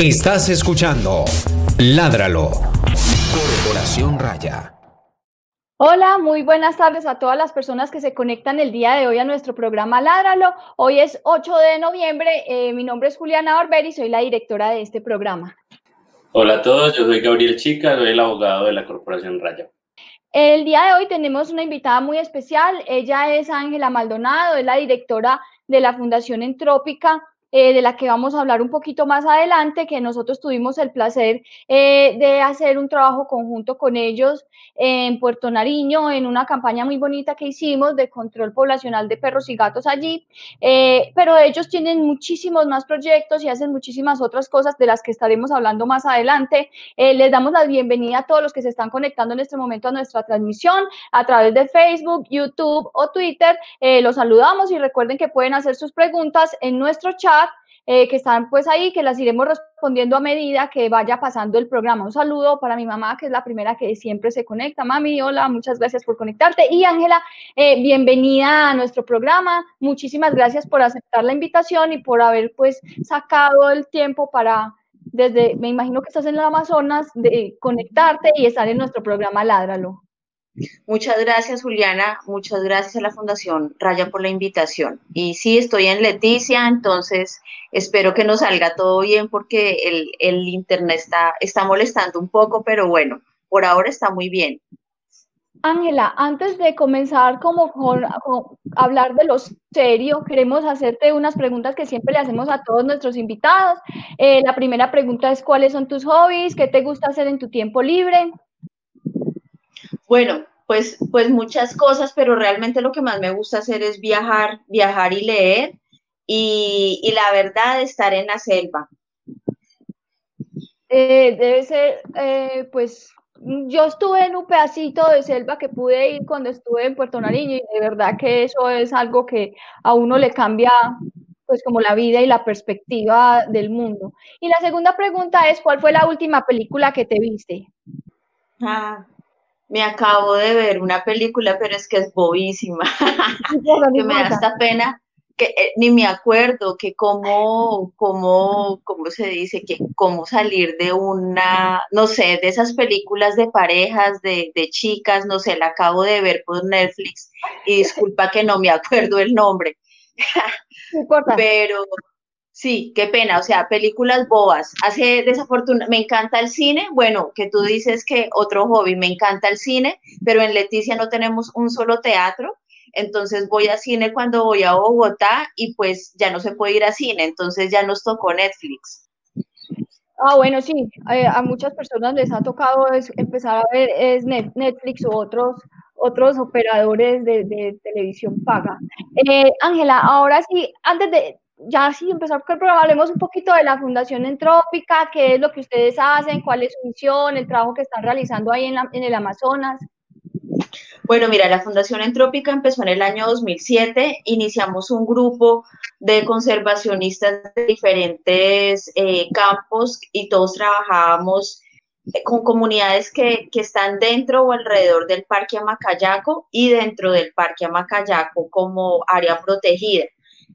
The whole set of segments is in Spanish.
Estás escuchando Ládralo. Corporación Raya. Hola, muy buenas tardes a todas las personas que se conectan el día de hoy a nuestro programa Ládralo. Hoy es 8 de noviembre. Eh, mi nombre es Juliana Barber y soy la directora de este programa. Hola a todos, yo soy Gabriel Chica, soy el abogado de la Corporación Raya. El día de hoy tenemos una invitada muy especial. Ella es Ángela Maldonado, es la directora de la Fundación Entrópica. Eh, de la que vamos a hablar un poquito más adelante, que nosotros tuvimos el placer eh, de hacer un trabajo conjunto con ellos en Puerto Nariño, en una campaña muy bonita que hicimos de control poblacional de perros y gatos allí, eh, pero ellos tienen muchísimos más proyectos y hacen muchísimas otras cosas de las que estaremos hablando más adelante. les damos la bienvenida a todos los que se están conectando en este momento a nuestra transmisión a través de Facebook, YouTube o Twitter. los saludamos y recuerden que pueden hacer sus preguntas en nuestro chat eh, que están pues ahí, que las iremos respondiendo a medida que vaya pasando el programa. Un saludo para mi mamá, que es la primera que siempre se conecta. Mami, hola, muchas gracias por conectarte. Y Ángela, eh, bienvenida a nuestro programa. Muchísimas gracias por aceptar la invitación y por haber pues sacado el tiempo para, desde, me imagino que estás en el Amazonas, de conectarte y estar en nuestro programa Ládralo. Muchas gracias, Juliana. Muchas gracias a la Fundación Raya por la invitación. Y sí, estoy en Leticia, entonces espero que nos salga todo bien porque el, internet está, está molestando un poco, pero bueno, por ahora está muy bien. Ángela, antes de comenzar como con, hablar de lo serio, queremos hacerte unas preguntas que siempre le hacemos a todos nuestros invitados. Eh, la primera pregunta es, ¿cuáles son tus hobbies? ¿Qué te gusta hacer en tu tiempo libre? Bueno, pues, pues muchas cosas, pero realmente lo que más me gusta hacer es viajar, viajar y leer y, la verdad estar en la selva. Eh, debe ser, eh, pues yo estuve en un pedacito de selva que pude ir cuando estuve en Puerto Nariño y de verdad que eso es algo que a uno le cambia pues como la vida y la perspectiva del mundo. Y la segunda pregunta es, ¿cuál fue la última película que te viste? Ah, me acabo de ver una película, pero es que es bobísima, que me da hasta pena, que eh, ni me acuerdo que cómo, cómo, cómo se dice, que cómo salir de una, no sé, de esas películas de parejas, de, de chicas, no sé, la acabo de ver por Netflix y disculpa que no me acuerdo el nombre. pero Sí, qué pena, o sea, películas bobas. Hace desafortunadamente, me encanta el cine, bueno, que tú dices que otro hobby, me encanta el cine, pero en Leticia no tenemos un solo teatro, entonces voy a cine cuando voy a Bogotá y pues ya no se puede ir a cine, entonces ya nos tocó Netflix. Ah, bueno, sí, eh, a muchas personas les ha tocado empezar a ver es Netflix u otros otros operadores de, televisión paga. Eh, Ángela, ahora sí, antes de, ya sí empezar con el programa, hablemos un poquito de la Fundación Entrópica, qué es lo que ustedes hacen, cuál es su misión, el trabajo que están realizando ahí en, el Amazonas. Bueno, mira, la Fundación Entrópica empezó en el año 2007, iniciamos un grupo de conservacionistas de diferentes eh, campos y todos trabajábamos eh, con comunidades que, que, están dentro o alrededor del Parque Amacayaco y dentro del Parque Amacayaco como área protegida.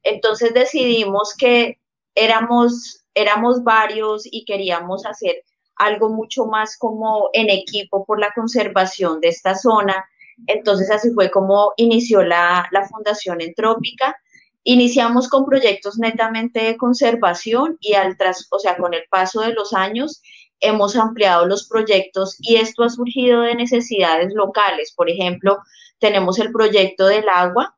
Entonces decidimos que éramos, éramos varios y queríamos hacer algo mucho más como en equipo por la conservación de esta zona. Entonces así fue como inició la, la Fundación Entrópica. Iniciamos con proyectos netamente de conservación y al tras, o sea, con el paso de los años hemos ampliado los proyectos y esto ha surgido de necesidades locales. Por ejemplo, tenemos el proyecto del agua,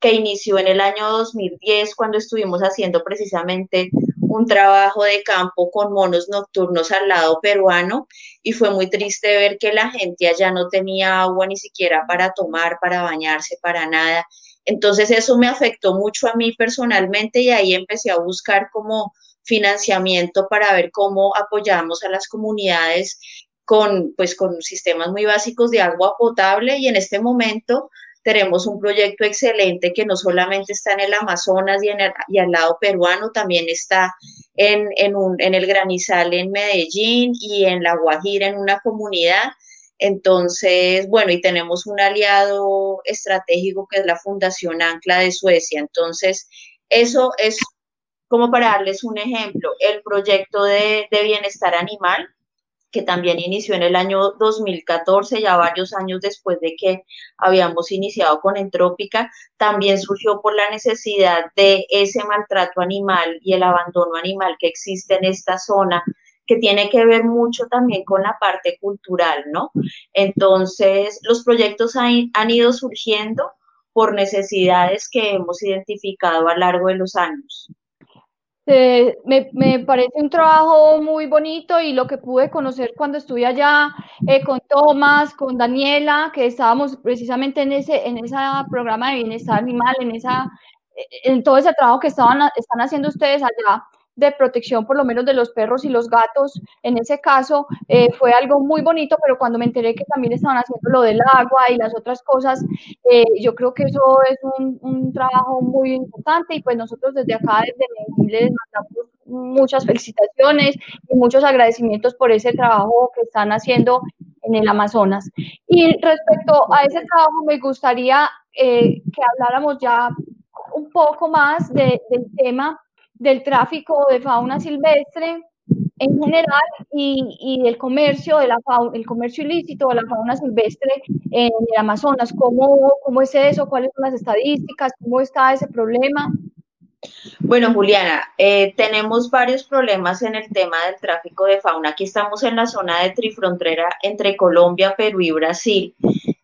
que inició en el año 2010 cuando estuvimos haciendo precisamente un trabajo de campo con monos nocturnos al lado peruano y fue muy triste ver que la gente allá no tenía agua ni siquiera para tomar, para bañarse, para nada. Entonces eso me afectó mucho a mí personalmente y ahí empecé a buscar como financiamiento para ver cómo apoyamos a las comunidades con pues con sistemas muy básicos de agua potable y en este momento tenemos un proyecto excelente que no solamente está en el Amazonas y, en y al lado peruano, también está en, en, un, en el Granizal en Medellín y en La Guajira en una comunidad. Entonces, bueno, y tenemos un aliado estratégico que es la Fundación Ancla de Suecia. Entonces, eso es Como para darles un ejemplo, el proyecto de, de bienestar animal, que también inició en el año 2014, ya varios años después de que habíamos iniciado con Entrópica, también surgió por la necesidad de ese maltrato animal y el abandono animal que existe en esta zona que tiene que ver mucho también con la parte cultural, ¿no? Entonces, los proyectos han, han ido surgiendo por necesidades que hemos identificado a lo largo de los años. Eh, me, me, parece un trabajo muy bonito y lo que pude conocer cuando estuve allá eh, con Tomás, con Daniela, que estábamos precisamente en ese, en ese programa de bienestar animal, en, esa, en todo ese trabajo que estaban, están haciendo ustedes allá, de protección por lo menos de los perros y los gatos. En ese caso eh, fue algo muy bonito, pero cuando me enteré que también estaban haciendo lo del agua y las otras cosas, eh, yo creo que eso es un, un, trabajo muy importante y pues nosotros desde acá, desde Medellín, les mandamos muchas felicitaciones y muchos agradecimientos por ese trabajo que están haciendo en el Amazonas. Y respecto a ese trabajo, me gustaría eh, que habláramos ya un poco más de, del tema del tráfico de fauna silvestre en general y, y del comercio de la fauna, el comercio ilícito de la fauna silvestre en el Amazonas. ¿Cómo, ¿Cómo es eso? ¿Cuáles son las estadísticas? ¿Cómo está ese problema? Bueno, Juliana, eh, tenemos varios problemas en el tema del tráfico de fauna. Aquí estamos en la zona de trifrontera entre Colombia, Perú y Brasil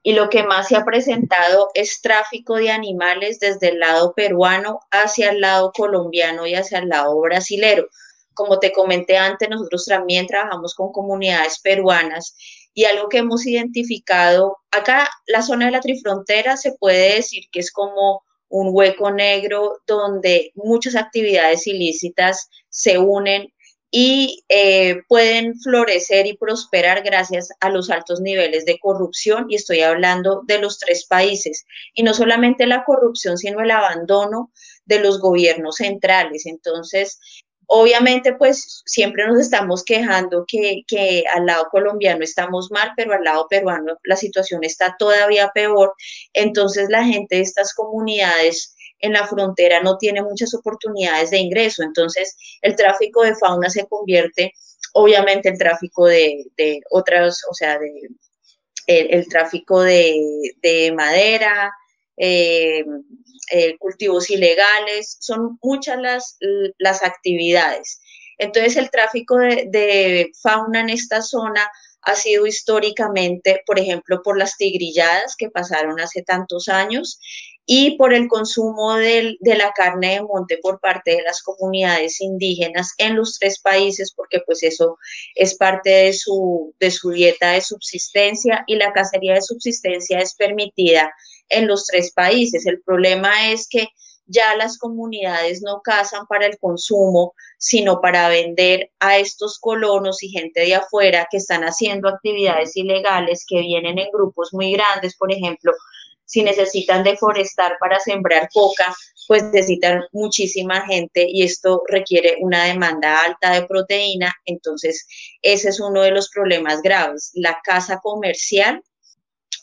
y lo que más se ha presentado es tráfico de animales desde el lado peruano hacia el lado colombiano y hacia el lado brasilero. Como te comenté antes, nosotros también trabajamos con comunidades peruanas y algo que hemos identificado, acá la zona de la trifrontera se puede decir que es como un hueco negro donde muchas actividades ilícitas se unen y eh, pueden florecer y prosperar gracias a los altos niveles de corrupción y estoy hablando de los tres países y no solamente la corrupción sino el abandono de los gobiernos centrales. Entonces obviamente pues siempre nos estamos quejando que, que al lado colombiano estamos mal pero al lado peruano la situación está todavía peor. Entonces la gente de estas comunidades en la frontera no tiene muchas oportunidades de ingreso. Entonces, el tráfico de fauna se convierte, obviamente, el tráfico de, de otras, o sea, de, el, tráfico de, madera, eh, eh, cultivos ilegales, son muchas las, las actividades. Entonces, el tráfico de, de fauna en esta zona ha sido históricamente, por ejemplo, por las tigrilladas que pasaron hace tantos años y por el consumo de la carne de monte por parte de las comunidades indígenas en los tres países, porque pues eso es parte de su, de su dieta de subsistencia y la cacería de subsistencia es permitida en los tres países. El problema es que ya las comunidades no cazan para el consumo, sino para vender a estos colonos y gente de afuera que están haciendo actividades ilegales, que vienen en grupos muy grandes, por ejemplo, si necesitan deforestar para sembrar coca, pues necesitan muchísima gente y esto requiere una demanda alta de proteína. Entonces, ese es uno de los problemas graves. La caza comercial,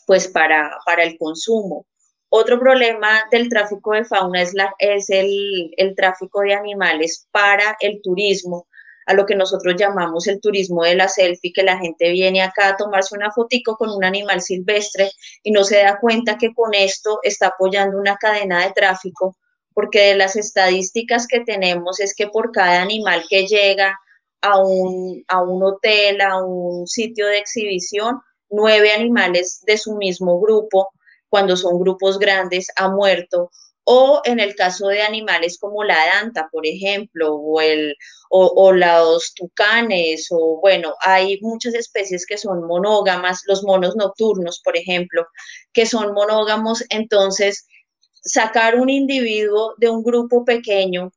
pues para, para el consumo. Otro problema del tráfico de fauna es, la, es el, el tráfico de animales para el turismo a lo que nosotros llamamos el turismo de la selfie, que la gente viene acá a tomarse una fotico con un animal silvestre y no se da cuenta que con esto está apoyando una cadena de tráfico, porque de las estadísticas que tenemos es que por cada animal que llega a un, a un hotel, a un sitio de exhibición, nueve animales de su mismo grupo, cuando son grupos grandes, ha muerto o en el caso de animales como la danta, por ejemplo, o, el, o, los tucanes, o bueno, hay muchas especies que son monógamas, los monos nocturnos, por ejemplo, que son monógamos, entonces sacar un individuo de un grupo pequeño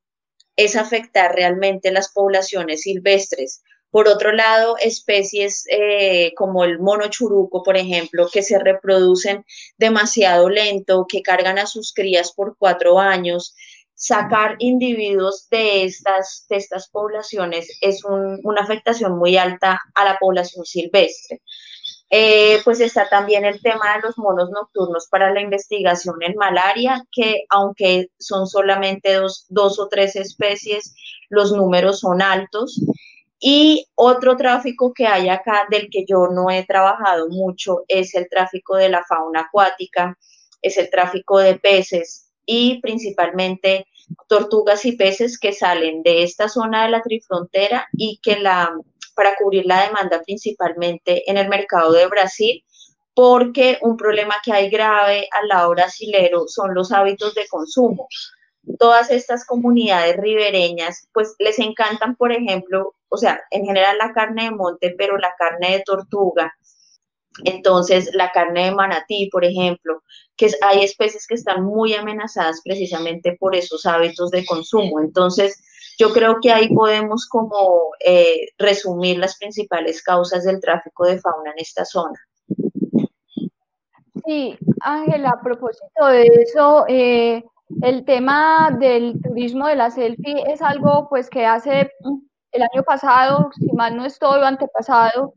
es afectar realmente las poblaciones silvestres. Por otro lado, especies eh, como el mono churuco, por ejemplo, que se reproducen demasiado lento, que cargan a sus crías por cuatro años, sacar individuos de estas, de estas poblaciones es una afectación muy alta a la población silvestre. Eh, pues está también el tema de los monos nocturnos para la investigación en malaria, que aunque son solamente dos, dos o tres especies, los números son altos. Y otro tráfico que hay acá, del que yo no he trabajado mucho, es el tráfico de la fauna acuática, es el tráfico de peces y principalmente tortugas y peces que salen de esta zona de la trifrontera y que la, para cubrir la demanda principalmente en el mercado de Brasil, porque un problema que hay grave al lado brasilero son los hábitos de consumo. Todas estas comunidades ribereñas, pues les encantan, por ejemplo, o sea, en general la carne de monte, pero la carne de tortuga, entonces la carne de manatí, por ejemplo, que hay especies que están muy amenazadas precisamente por esos hábitos de consumo. Entonces, yo creo que ahí podemos como eh, resumir las principales causas del tráfico de fauna en esta zona. Sí, Ángela, a propósito de eso, eh, el tema del turismo de la selfie es algo pues que hace el año pasado, si mal no estoy, o antepasado,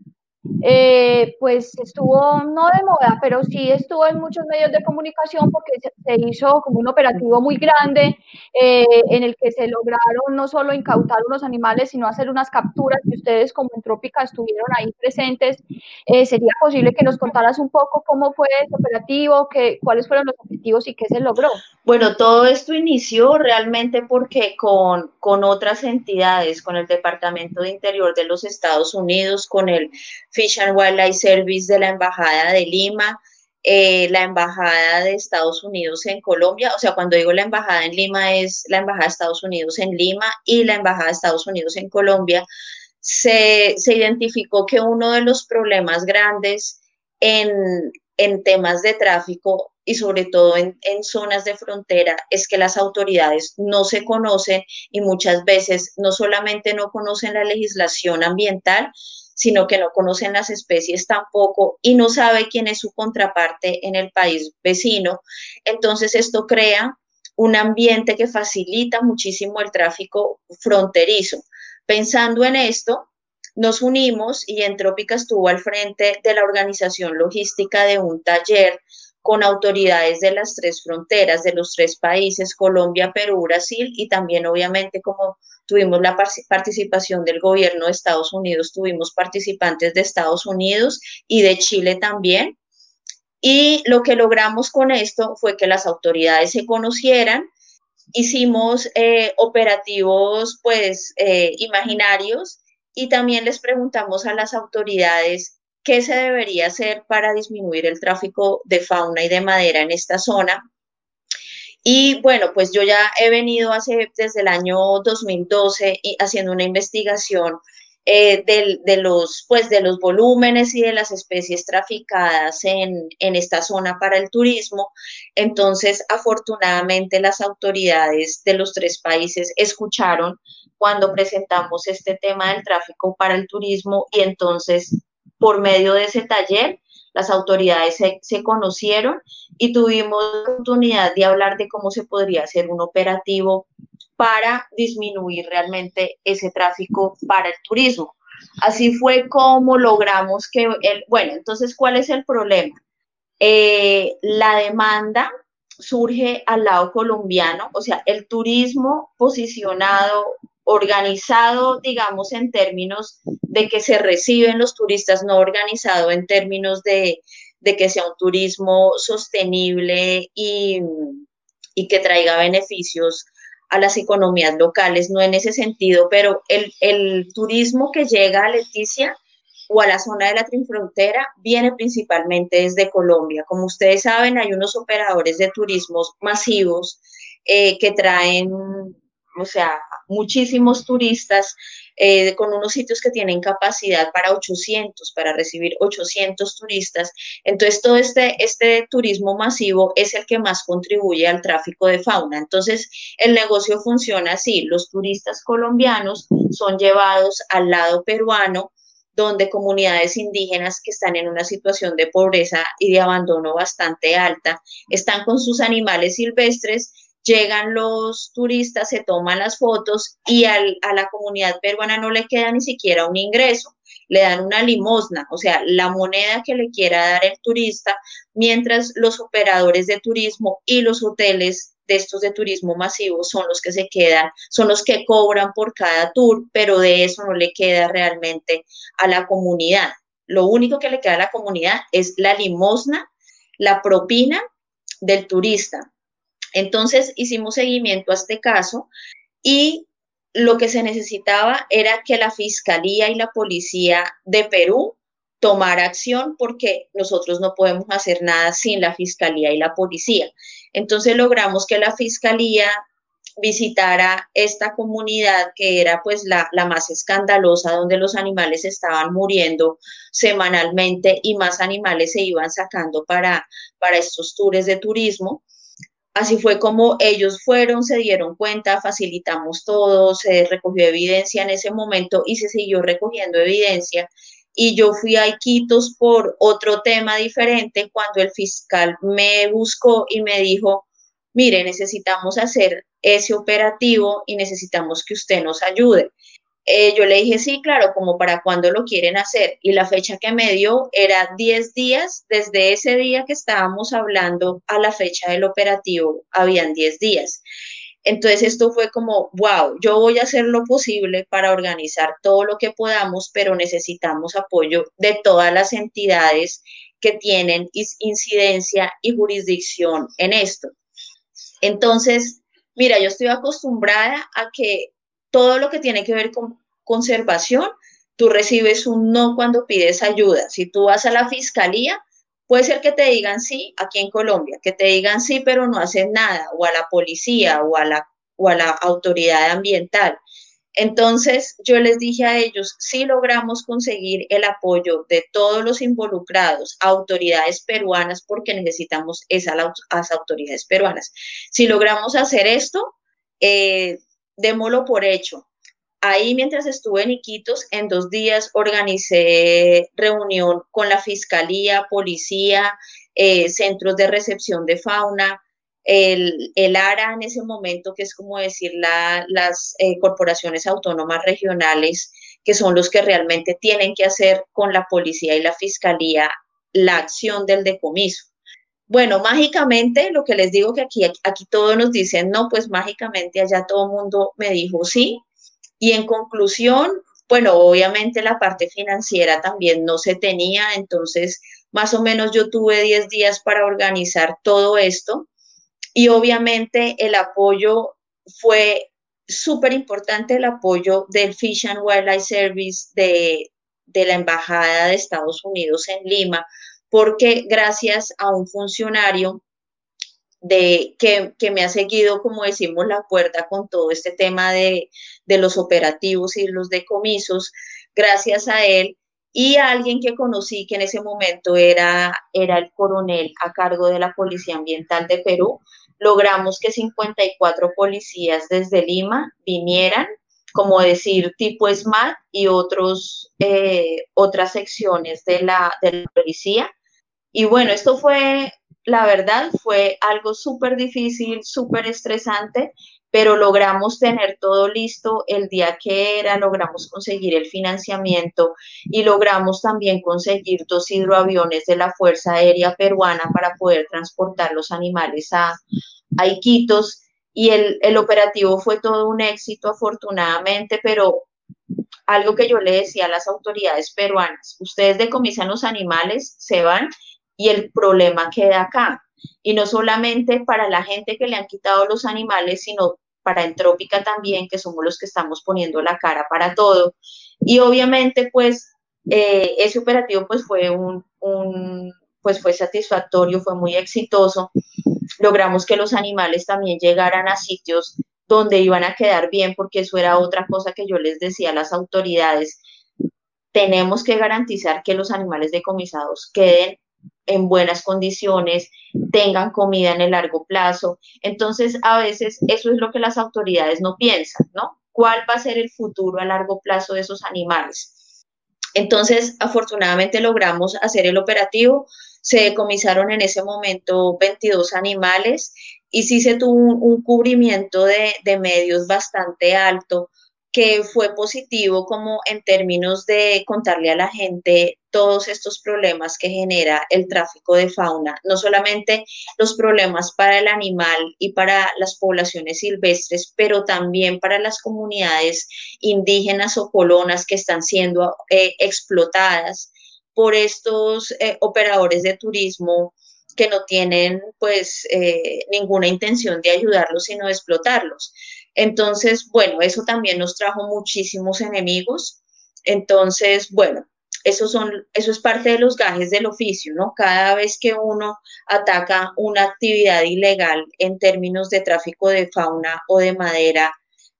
eh, pues estuvo no de moda, pero sí estuvo en muchos medios de comunicación porque se, hizo como un operativo muy grande eh, en el que se lograron no solo incautar unos animales, sino hacer unas capturas que ustedes como Entrópica estuvieron ahí presentes. Eh, ¿Sería posible que nos contaras un poco cómo fue ese operativo, qué, cuáles fueron los objetivos y qué se logró? Bueno, todo esto inició realmente porque con, con otras entidades, con el Departamento de Interior de los Estados Unidos, con el Fish and Wildlife Service de la Embajada de Lima, eh, la Embajada de Estados Unidos en Colombia, o sea, cuando digo la Embajada en Lima es la Embajada de Estados Unidos en Lima y la Embajada de Estados Unidos en Colombia, se, se identificó que uno de los problemas grandes en, en temas de tráfico y sobre todo en, en, zonas de frontera es que las autoridades no se conocen y muchas veces no solamente no conocen la legislación ambiental, sino que no conocen las especies tampoco y no sabe quién es su contraparte en el país vecino. Entonces esto crea un ambiente que facilita muchísimo el tráfico fronterizo. Pensando en esto, nos unimos y Entrópica estuvo al frente de la organización logística de un taller con autoridades de las tres fronteras, de los tres países, Colombia, Perú, Brasil, y también obviamente como tuvimos la participación del gobierno de Estados Unidos, tuvimos participantes de Estados Unidos y de Chile también. Y lo que logramos con esto fue que las autoridades se conocieran, hicimos eh, operativos pues eh, imaginarios y también les preguntamos a las autoridades qué se debería hacer para disminuir el tráfico de fauna y de madera en esta zona. Y bueno, pues yo ya he venido hace, desde el año 2012 haciendo una investigación eh, de, los, pues de los volúmenes y de las especies traficadas en, en, esta zona para el turismo. Entonces, afortunadamente, las autoridades de los tres países escucharon cuando presentamos este tema del tráfico para el turismo y entonces por medio de ese taller, las autoridades se, conocieron y tuvimos la oportunidad de hablar de cómo se podría hacer un operativo para disminuir realmente ese tráfico para el turismo. Así fue como logramos que, el, bueno, entonces, ¿cuál es el problema? Eh, la demanda surge al lado colombiano, o sea, el turismo posicionado organizado, digamos, en términos de que se reciben los turistas, no organizado en términos de, que sea un turismo sostenible y, que traiga beneficios a las economías locales, no en ese sentido, pero el, el turismo que llega a Leticia o a la zona de la Trinfrontera viene principalmente desde Colombia. Como ustedes saben, hay unos operadores de turismos masivos eh, que traen o sea, muchísimos turistas eh, con unos sitios que tienen capacidad para 800, para recibir 800 turistas. Entonces, todo este, este turismo masivo es el que más contribuye al tráfico de fauna. Entonces, el negocio funciona así. Los turistas colombianos son llevados al lado peruano donde comunidades indígenas que están en una situación de pobreza y de abandono bastante alta están con sus animales silvestres llegan los turistas, se toman las fotos y a la comunidad peruana no le queda ni siquiera un ingreso, le dan una limosna, o sea, la moneda que le quiera dar el turista, mientras los operadores de turismo y los hoteles de estos de turismo masivo son los que se quedan, son los que cobran por cada tour, pero de eso no le queda realmente a la comunidad. Lo único que le queda a la comunidad es la limosna, la propina del turista. Entonces hicimos seguimiento a este caso y lo que se necesitaba era que la Fiscalía y la Policía de Perú tomara acción porque nosotros no podemos hacer nada sin la Fiscalía y la Policía. Entonces logramos que la Fiscalía visitara esta comunidad que era pues la, más escandalosa, donde los animales estaban muriendo semanalmente y más animales se iban sacando para, para estos tours de turismo. Así fue como ellos fueron, se dieron cuenta, facilitamos todo, se recogió evidencia en ese momento y se siguió recogiendo evidencia. Y yo fui a Iquitos por otro tema diferente cuando el fiscal me buscó y me dijo, mire, necesitamos hacer ese operativo y necesitamos que usted nos ayude. Eh, yo le dije, sí, claro, como para cuándo lo quieren hacer. Y la fecha que me dio era 10 días, desde ese día que estábamos hablando a la fecha del operativo, habían 10 días. Entonces esto fue como, wow, yo voy a hacer lo posible para organizar todo lo que podamos, pero necesitamos apoyo de todas las entidades que tienen incidencia y jurisdicción en esto. Entonces, mira, yo estoy acostumbrada a que todo lo que tiene que ver con conservación, tú recibes un no cuando pides ayuda. Si tú vas a la fiscalía, puede ser que te digan sí aquí en Colombia, que te digan sí, pero no hacen nada, o a la policía o a la, o a la autoridad ambiental. Entonces yo les dije a ellos, si logramos conseguir el apoyo de todos los involucrados, autoridades peruanas, porque necesitamos esa, las autoridades peruanas. Si logramos hacer esto, eh, démoslo por hecho. Ahí mientras estuve en Iquitos, en dos días organicé reunión con la Fiscalía, Policía, eh, centros de recepción de fauna, el, el, ARA en ese momento, que es como decir las eh, corporaciones autónomas regionales, que son los que realmente tienen que hacer con la policía y la fiscalía la acción del decomiso. Bueno, mágicamente, lo que les digo que aquí, aquí todos nos dicen, no, pues mágicamente allá todo el mundo me dijo sí. Y en conclusión, bueno, obviamente la parte financiera también no se tenía, entonces más o menos yo tuve 10 días para organizar todo esto y obviamente el apoyo fue súper importante, el apoyo del Fish and Wildlife Service de, de la Embajada de Estados Unidos en Lima, porque gracias a un funcionario de, que, me ha seguido, como decimos, la puerta con todo este tema de, los operativos y los decomisos, gracias a él y a alguien que conocí que en ese momento era, era el coronel a cargo de la Policía Ambiental de Perú, logramos que 54 policías desde Lima vinieran, como decir, tipo SMAT y otros, eh, otras secciones de la, de la policía y bueno, esto fue, la verdad, fue algo súper difícil, súper estresante, pero logramos tener todo listo el día que era, logramos conseguir el financiamiento y logramos también conseguir dos hidroaviones de la Fuerza Aérea Peruana para poder transportar los animales a, Iquitos. Y el, el operativo fue todo un éxito, afortunadamente, pero algo que yo le decía a las autoridades peruanas, ustedes decomisan los animales, se van y el problema queda acá. Y no solamente para la gente que le han quitado los animales, sino para Entrópica también, que somos los que estamos poniendo la cara para todo. Y obviamente, pues, eh, ese operativo pues fue un, un, pues fue satisfactorio, fue muy exitoso. Logramos que los animales también llegaran a sitios donde iban a quedar bien, porque eso era otra cosa que yo les decía a las autoridades. Tenemos que garantizar que los animales decomisados queden en buenas condiciones, tengan comida en el largo plazo. Entonces, a veces eso es lo que las autoridades no piensan, ¿no? ¿Cuál va a ser el futuro a largo plazo de esos animales? Entonces, afortunadamente logramos hacer el operativo. Se decomisaron en ese momento 22 animales y sí se tuvo un, cubrimiento de, de medios bastante alto que fue positivo como en términos de contarle a la gente todos estos problemas que genera el tráfico de fauna, no solamente los problemas para el animal y para las poblaciones silvestres, pero también para las comunidades indígenas o colonas que están siendo eh, explotadas por estos eh, operadores de turismo que no tienen pues eh, ninguna intención de ayudarlos, sino de explotarlos. Entonces, bueno, eso también nos trajo muchísimos enemigos. Entonces, bueno, eso, son, eso es parte de los gajes del oficio, ¿no? Cada vez que uno ataca una actividad ilegal en términos de tráfico de fauna o de madera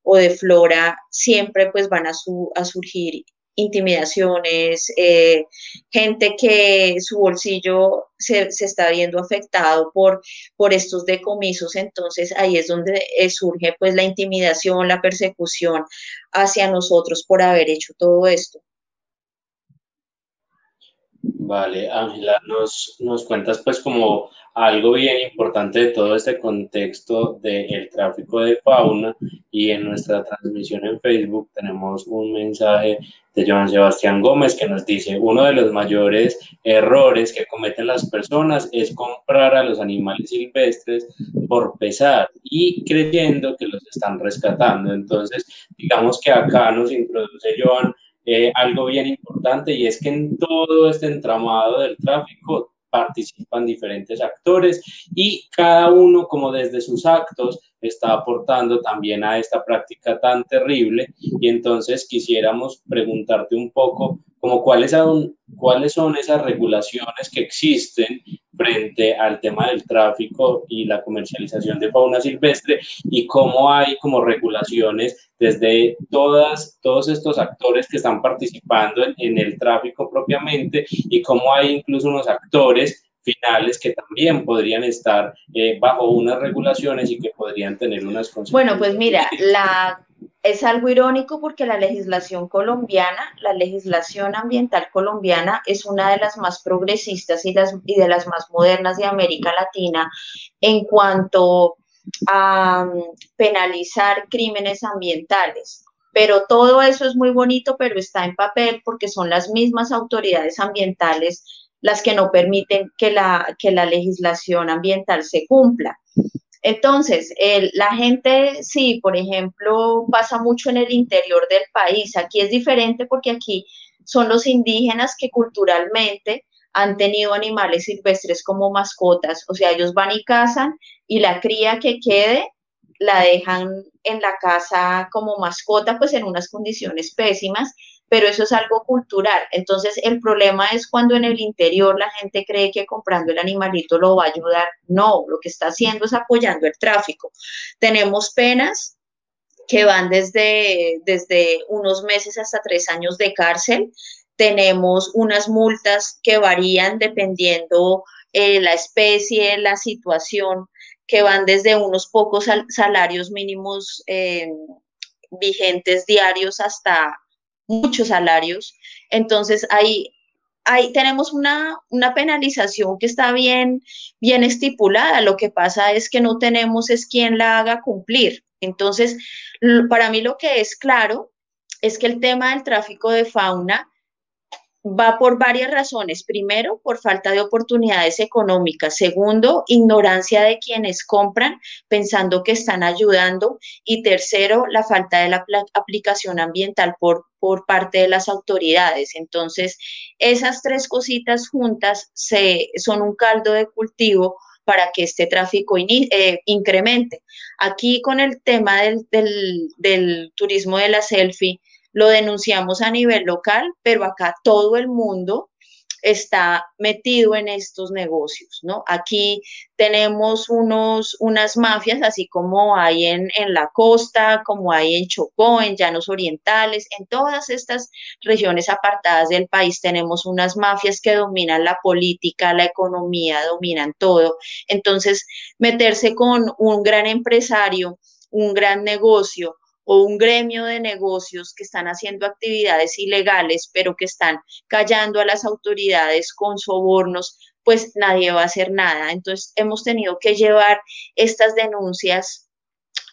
o de flora, siempre pues van a, a surgir intimidaciones, eh, gente que su bolsillo se, está viendo afectado por, por estos decomisos, entonces ahí es donde eh, surge pues la intimidación, la persecución hacia nosotros por haber hecho todo esto. Vale, Ángela, nos, nos cuentas pues como algo bien importante de todo este contexto del tráfico de fauna y en nuestra transmisión en Facebook tenemos un mensaje de Joan Sebastián Gómez que nos dice, uno de los mayores errores que cometen las personas es comprar a los animales silvestres por pesar y creyendo que los están rescatando. Entonces, digamos que acá nos introduce Joan eh, algo bien importante y es que en todo este entramado del tráfico participan diferentes actores y cada uno como desde sus actos está aportando también a esta práctica tan terrible. Y entonces quisiéramos preguntarte un poco como cuáles son, cuáles son esas regulaciones que existen frente al tema del tráfico y la comercialización de fauna silvestre y cómo hay como regulaciones desde todas, todos estos actores que están participando en, el tráfico propiamente y cómo hay incluso unos actores finales que también podrían estar eh, bajo unas regulaciones y que podrían tener unas consecuencias. Bueno, pues mira, la es algo irónico porque la legislación colombiana, la legislación ambiental colombiana es una de las más progresistas y, las, y de las más modernas de América Latina en cuanto a mm, penalizar crímenes ambientales. Pero todo eso es muy bonito, pero está en papel porque son las mismas autoridades ambientales las que no permiten que la, que la legislación ambiental se cumpla. Entonces, la gente, sí, por ejemplo, pasa mucho en el interior del país. Aquí es diferente porque aquí son los indígenas que culturalmente han tenido animales silvestres como mascotas. O sea, ellos van y cazan y la cría que quede la dejan en la casa como mascota, pues en unas condiciones pésimas pero eso es algo cultural. Entonces, el problema es cuando en el interior la gente cree que comprando el animalito lo va a ayudar. No, lo que está haciendo es apoyando el tráfico. Tenemos penas que van desde, desde unos meses hasta tres años de cárcel. Tenemos unas multas que varían dependiendo eh, la especie, la situación, que van desde unos pocos salarios mínimos eh, vigentes diarios hasta muchos salarios. Entonces, ahí, tenemos una, una, penalización que está bien, bien estipulada. Lo que pasa es que no tenemos es quien la haga cumplir. Entonces, para mí lo que es claro es que el tema del tráfico de fauna va por varias razones. Primero, por falta de oportunidades económicas. Segundo, ignorancia de quienes compran pensando que están ayudando. Y tercero, la falta de la aplicación ambiental por, por parte de las autoridades. Entonces, esas tres cositas juntas son un caldo de cultivo para que este tráfico eh, incremente. Aquí con el tema del, del, del turismo de la selfie, lo denunciamos a nivel local, pero acá todo el mundo está metido en estos negocios, ¿no? Aquí tenemos unos, unas mafias, así como hay en, en, la costa, como hay en Chocó, en Llanos Orientales, en todas estas regiones apartadas del país tenemos unas mafias que dominan la política, la economía, dominan todo. Entonces, meterse con un gran empresario, un gran negocio, o un gremio de negocios que están haciendo actividades ilegales, pero que están callando a las autoridades con sobornos, pues nadie va a hacer nada. Entonces hemos tenido que llevar estas denuncias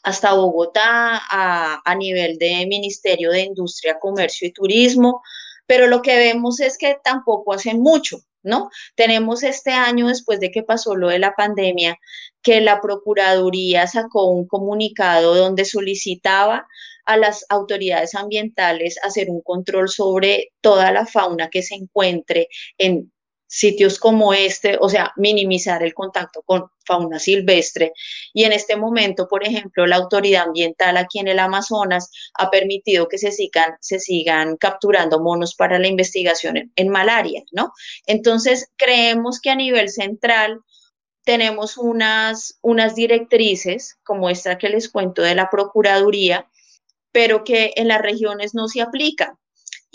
hasta Bogotá a, a nivel de Ministerio de Industria, Comercio y Turismo, pero lo que vemos es que tampoco hacen mucho. ¿No? Tenemos este año, después de que pasó lo de la pandemia, que la Procuraduría sacó un comunicado donde solicitaba a las autoridades ambientales hacer un control sobre toda la fauna que se encuentre en sitios como este, o sea, minimizar el contacto con fauna silvestre. Y en este momento, por ejemplo, la autoridad ambiental aquí en el Amazonas ha permitido que se sigan, se sigan capturando monos para la investigación en, malaria, ¿no? Entonces, creemos que a nivel central tenemos unas, unas directrices, como esta que les cuento de la Procuraduría, pero que en las regiones no se aplica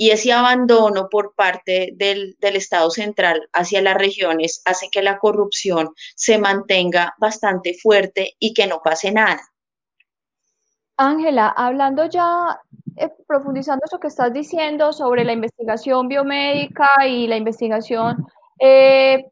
y ese abandono por parte del, Estado central hacia las regiones hace que la corrupción se mantenga bastante fuerte y que no pase nada. Ángela, hablando ya, eh, profundizando eso que estás diciendo sobre la investigación biomédica y la investigación eh,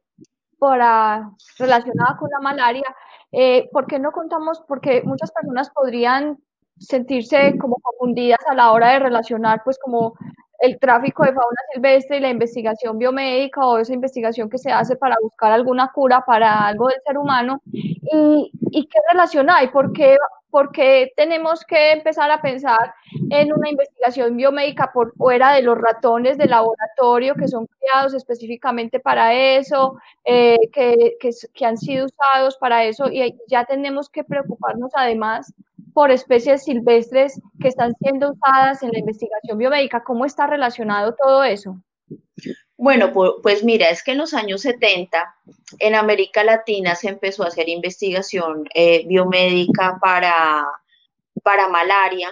para, relacionada con la malaria, eh, ¿por qué no contamos? Porque muchas personas podrían sentirse como confundidas a la hora de relacionar, pues como el tráfico de fauna silvestre y la investigación biomédica o esa investigación que se hace para buscar alguna cura para algo del ser humano. ¿Y, y qué relación hay? ¿Por qué, ¿Por qué, tenemos que empezar a pensar en una investigación biomédica por fuera de los ratones de laboratorio que son criados específicamente para eso, eh, que, que han sido usados para eso? Y ya tenemos que preocuparnos además por especies silvestres que están siendo usadas en la investigación biomédica. ¿Cómo está relacionado todo eso? Bueno, pues, mira, es que en los años 70 en América Latina se empezó a hacer investigación eh, biomédica para, para malaria,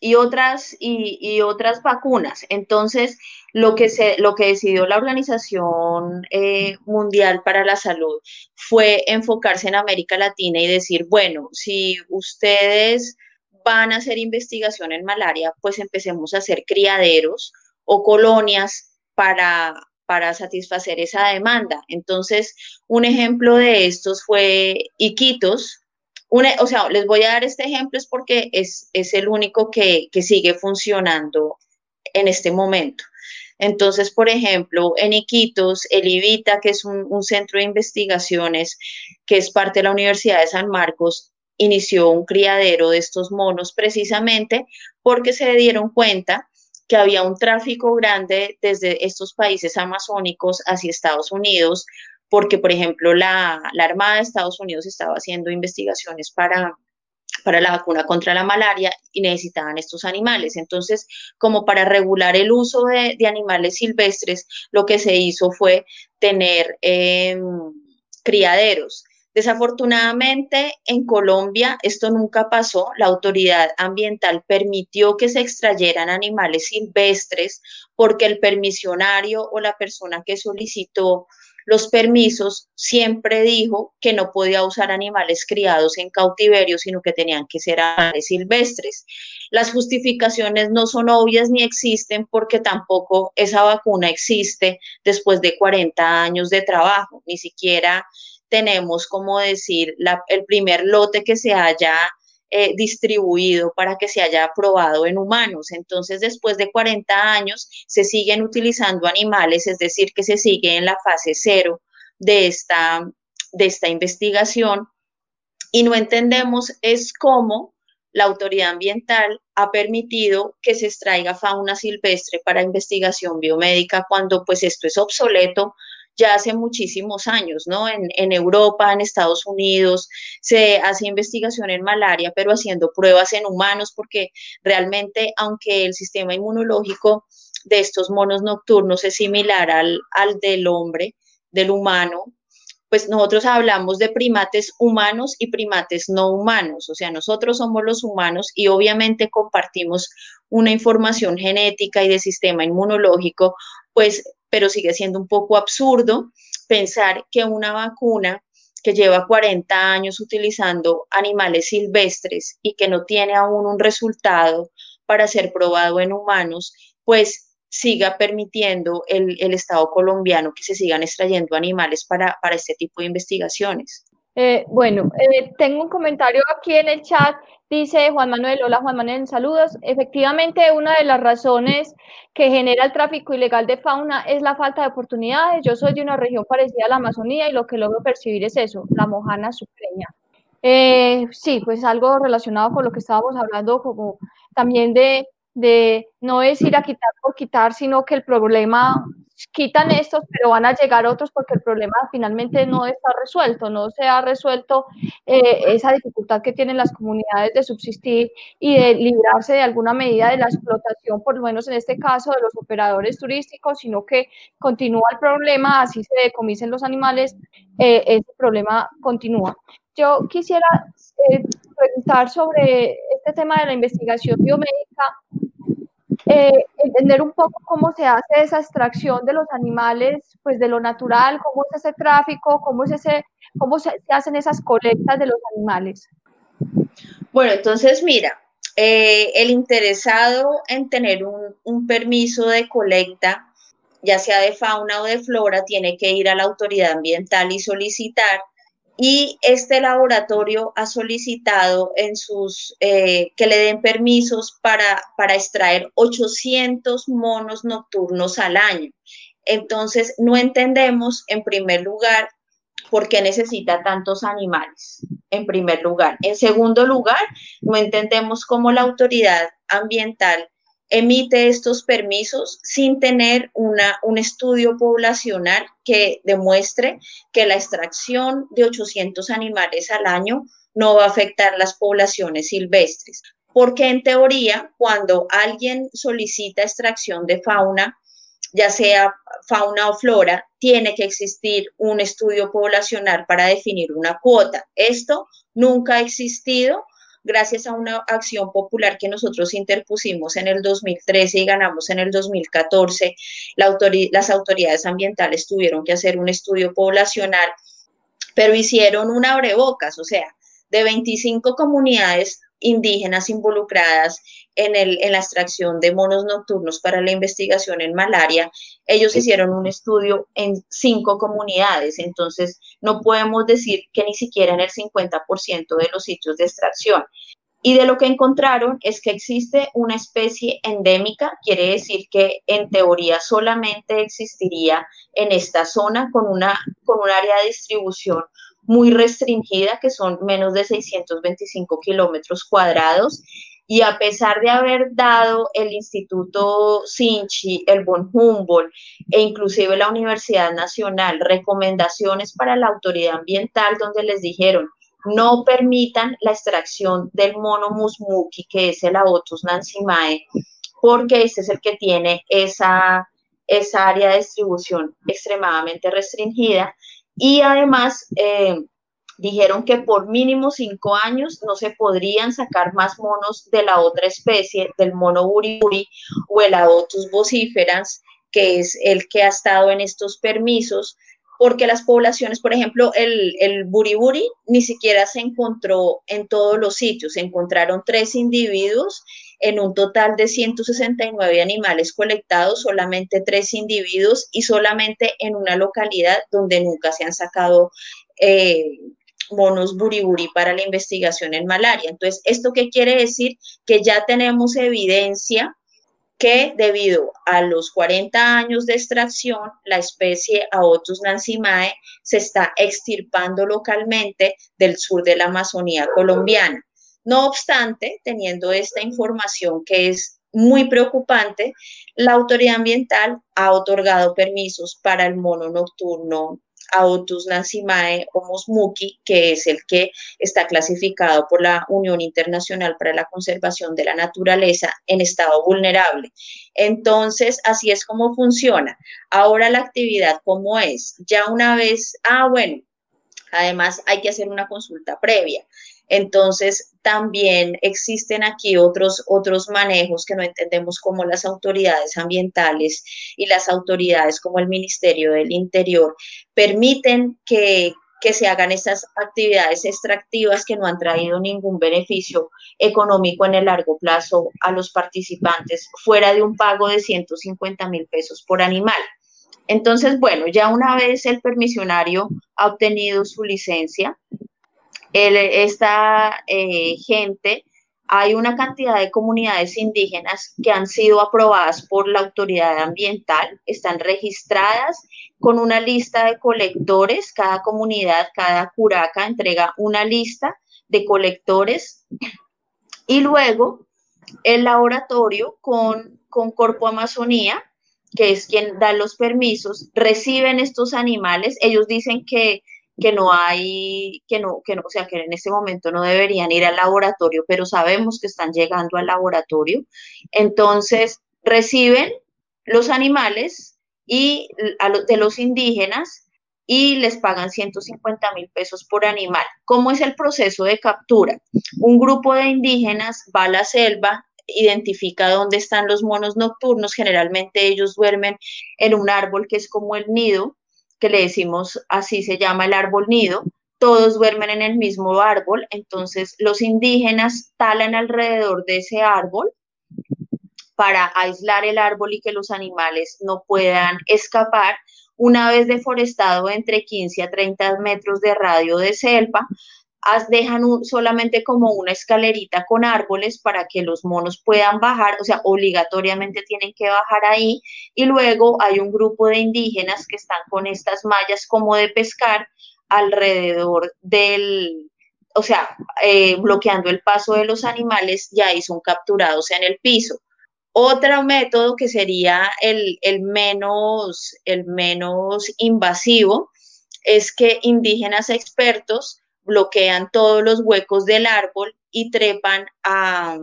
y otras, y, otras vacunas. Entonces, lo que, se, lo que decidió la Organización eh, Mundial para la Salud fue enfocarse en América Latina y decir, bueno, si ustedes van a hacer investigación en malaria, pues empecemos a hacer criaderos o colonias para, para satisfacer esa demanda. Entonces, un ejemplo de estos fue Iquitos, o sea, les voy a dar este ejemplo es porque es, el único que, sigue funcionando en este momento. Entonces, por ejemplo, en Iquitos, el IVITA, que es un, un, centro de investigaciones que es parte de la Universidad de San Marcos, inició un criadero de estos monos precisamente porque se dieron cuenta que había un tráfico grande desde estos países amazónicos hacia Estados Unidos porque, por ejemplo, la, Armada de Estados Unidos estaba haciendo investigaciones para, para la vacuna contra la malaria y necesitaban estos animales. Entonces, como para regular el uso de, animales silvestres, lo que se hizo fue tener em, criaderos. Desafortunadamente, en Colombia esto nunca pasó. La autoridad ambiental permitió que se extrayeran animales silvestres porque el permisionario o la persona que solicitó los permisos, siempre dijo que no podía usar animales criados en cautiverio, sino que tenían que ser animales silvestres. Las justificaciones no son obvias ni existen porque tampoco esa vacuna existe después de 40 años de trabajo, ni siquiera tenemos como decir el primer lote que se haya eh, distribuido para que se haya aprobado en humanos. Entonces, después de 40 años, se siguen utilizando animales, es decir, que se sigue en la fase cero de esta, de esta investigación y no entendemos es cómo la autoridad ambiental ha permitido que se extraiga fauna silvestre para investigación biomédica cuando pues esto es obsoleto ya hace muchísimos años, ¿no? En, Europa, en Estados Unidos, se hace investigación en malaria, pero haciendo pruebas en humanos, porque realmente, aunque el sistema inmunológico de estos monos nocturnos es similar al, al del hombre, del humano, pues nosotros hablamos de primates humanos y primates no humanos, o sea, nosotros somos los humanos y obviamente compartimos una información genética y de sistema inmunológico, pues pero sigue siendo un poco absurdo pensar que una vacuna que lleva 40 años utilizando animales silvestres y que no tiene aún un resultado para ser probado en humanos, pues siga permitiendo el, Estado colombiano que se sigan extrayendo animales para, para este tipo de investigaciones. Eh, bueno, eh, tengo un comentario aquí en el chat, dice Juan Manuel, hola Juan Manuel, saludos. Efectivamente, una de las razones que genera el tráfico ilegal de fauna es la falta de oportunidades. Yo soy de una región parecida a la Amazonía y lo que logro percibir es eso, la mojana sucreña. Eh, sí, pues algo relacionado con lo que estábamos hablando, como también de, de no es ir a quitar por quitar, sino que el problema quitan estos, pero van a llegar otros porque el problema finalmente no está resuelto, no se ha resuelto eh, esa dificultad que tienen las comunidades de subsistir y de librarse de alguna medida de la explotación, por lo menos en este caso de los operadores turísticos, sino que continúa el problema, así se decomisen los animales, eh, ese problema continúa. Yo quisiera eh, preguntar sobre este tema de la investigación biomédica, eh, entender un poco cómo se hace esa extracción de los animales, pues de lo natural, cómo es ese tráfico, cómo, es ese, cómo se, hacen esas colectas de los animales. Bueno, entonces mira, eh, el interesado en tener un, un permiso de colecta, ya sea de fauna o de flora, tiene que ir a la autoridad ambiental y solicitar y este laboratorio ha solicitado en sus, eh, que le den permisos para, para extraer 800 monos nocturnos al año. Entonces, no entendemos, en primer lugar, por qué necesita tantos animales, en primer lugar. En segundo lugar, no entendemos cómo la autoridad ambiental emite estos permisos sin tener una, un estudio poblacional que demuestre que la extracción de 800 animales al año no va a afectar las poblaciones silvestres. Porque en teoría, cuando alguien solicita extracción de fauna, ya sea fauna o flora, tiene que existir un estudio poblacional para definir una cuota. Esto nunca ha existido gracias a una acción popular que nosotros interpusimos en el 2013 y ganamos en el 2014, las autoridades ambientales tuvieron que hacer un estudio poblacional, pero hicieron un abrebocas, o sea, de 25 comunidades indígenas involucradas en, el, en la extracción de monos nocturnos para la investigación en malaria, ellos hicieron un estudio en cinco comunidades, entonces no podemos decir que ni siquiera en el 50% de los sitios de extracción. Y de lo que encontraron es que existe una especie endémica, quiere decir que en teoría solamente existiría en esta zona con, una, con un área de distribución muy restringida, que son menos de 625 kilómetros cuadrados. Y a pesar de haber dado el Instituto Sinchi, el Bon Humboldt e inclusive la Universidad Nacional recomendaciones para la autoridad ambiental donde les dijeron no permitan la extracción del mono musmuki, que es el Aotus nansimae, porque este es el que tiene esa, esa área de distribución extremadamente restringida y además eh, dijeron que por mínimo cinco años no se podrían sacar más monos de la otra especie, del mono buriburi o el Aotus vociferans, que es el que ha estado en estos permisos, porque las poblaciones, por ejemplo, el, el buriburi ni siquiera se encontró en todos los sitios, se encontraron tres individuos en un total de 169 animales colectados, solamente tres individuos y solamente en una localidad donde nunca se han sacado eh, monos buriburi para la investigación en malaria. Entonces, ¿esto qué quiere decir? Que ya tenemos evidencia que debido a los 40 años de extracción, la especie Aotus nansimae se está extirpando localmente del sur de la Amazonía colombiana. No obstante, teniendo esta información que es muy preocupante, la autoridad ambiental ha otorgado permisos para el mono nocturno Autus Nansimae o Mosmuki, que es el que está clasificado por la Unión Internacional para la Conservación de la Naturaleza en estado vulnerable. Entonces, así es como funciona. Ahora la actividad, ¿cómo es? Ya una vez, ah, bueno, además hay que hacer una consulta previa. Entonces, también existen aquí otros, otros manejos que no entendemos como las autoridades ambientales y las autoridades como el Ministerio del Interior permiten que que se hagan estas actividades extractivas que no han traído ningún beneficio económico en el largo plazo a los participantes, fuera de un pago de 150 mil pesos por animal. Entonces, bueno, ya una vez el permisionario ha obtenido su licencia, esta eh, gente hay una cantidad de comunidades indígenas que han sido aprobadas por la autoridad ambiental, están registradas con una lista de colectores, cada comunidad, cada curaca entrega una lista de colectores y luego el laboratorio con, con Corpo Amazonía, que es quien da los permisos, reciben estos animales, ellos dicen que que no hay, que no, que no, o sea, que en este momento no deberían ir al laboratorio, pero sabemos que están llegando al laboratorio. Entonces, reciben los animales y de los indígenas y les pagan 150 mil pesos por animal. ¿Cómo es el proceso de captura? Un grupo de indígenas va a la selva, identifica dónde están los monos nocturnos, generalmente ellos duermen en un árbol que es como el nido, que le decimos así se llama el árbol nido, todos duermen en el mismo árbol, entonces los indígenas talan alrededor de ese árbol para aislar el árbol y que los animales no puedan escapar. Una vez deforestado entre 15 a 30 metros de radio de selva, dejan solamente como una escalerita con árboles para que los monos puedan bajar, o sea, obligatoriamente tienen que bajar ahí y luego hay un grupo de indígenas que están con estas mallas como de pescar alrededor del, o sea, eh, bloqueando el paso de los animales y ahí son capturados en el piso. Otro método que sería el, el, menos, el menos invasivo es que indígenas expertos bloquean todos los huecos del árbol y trepan a,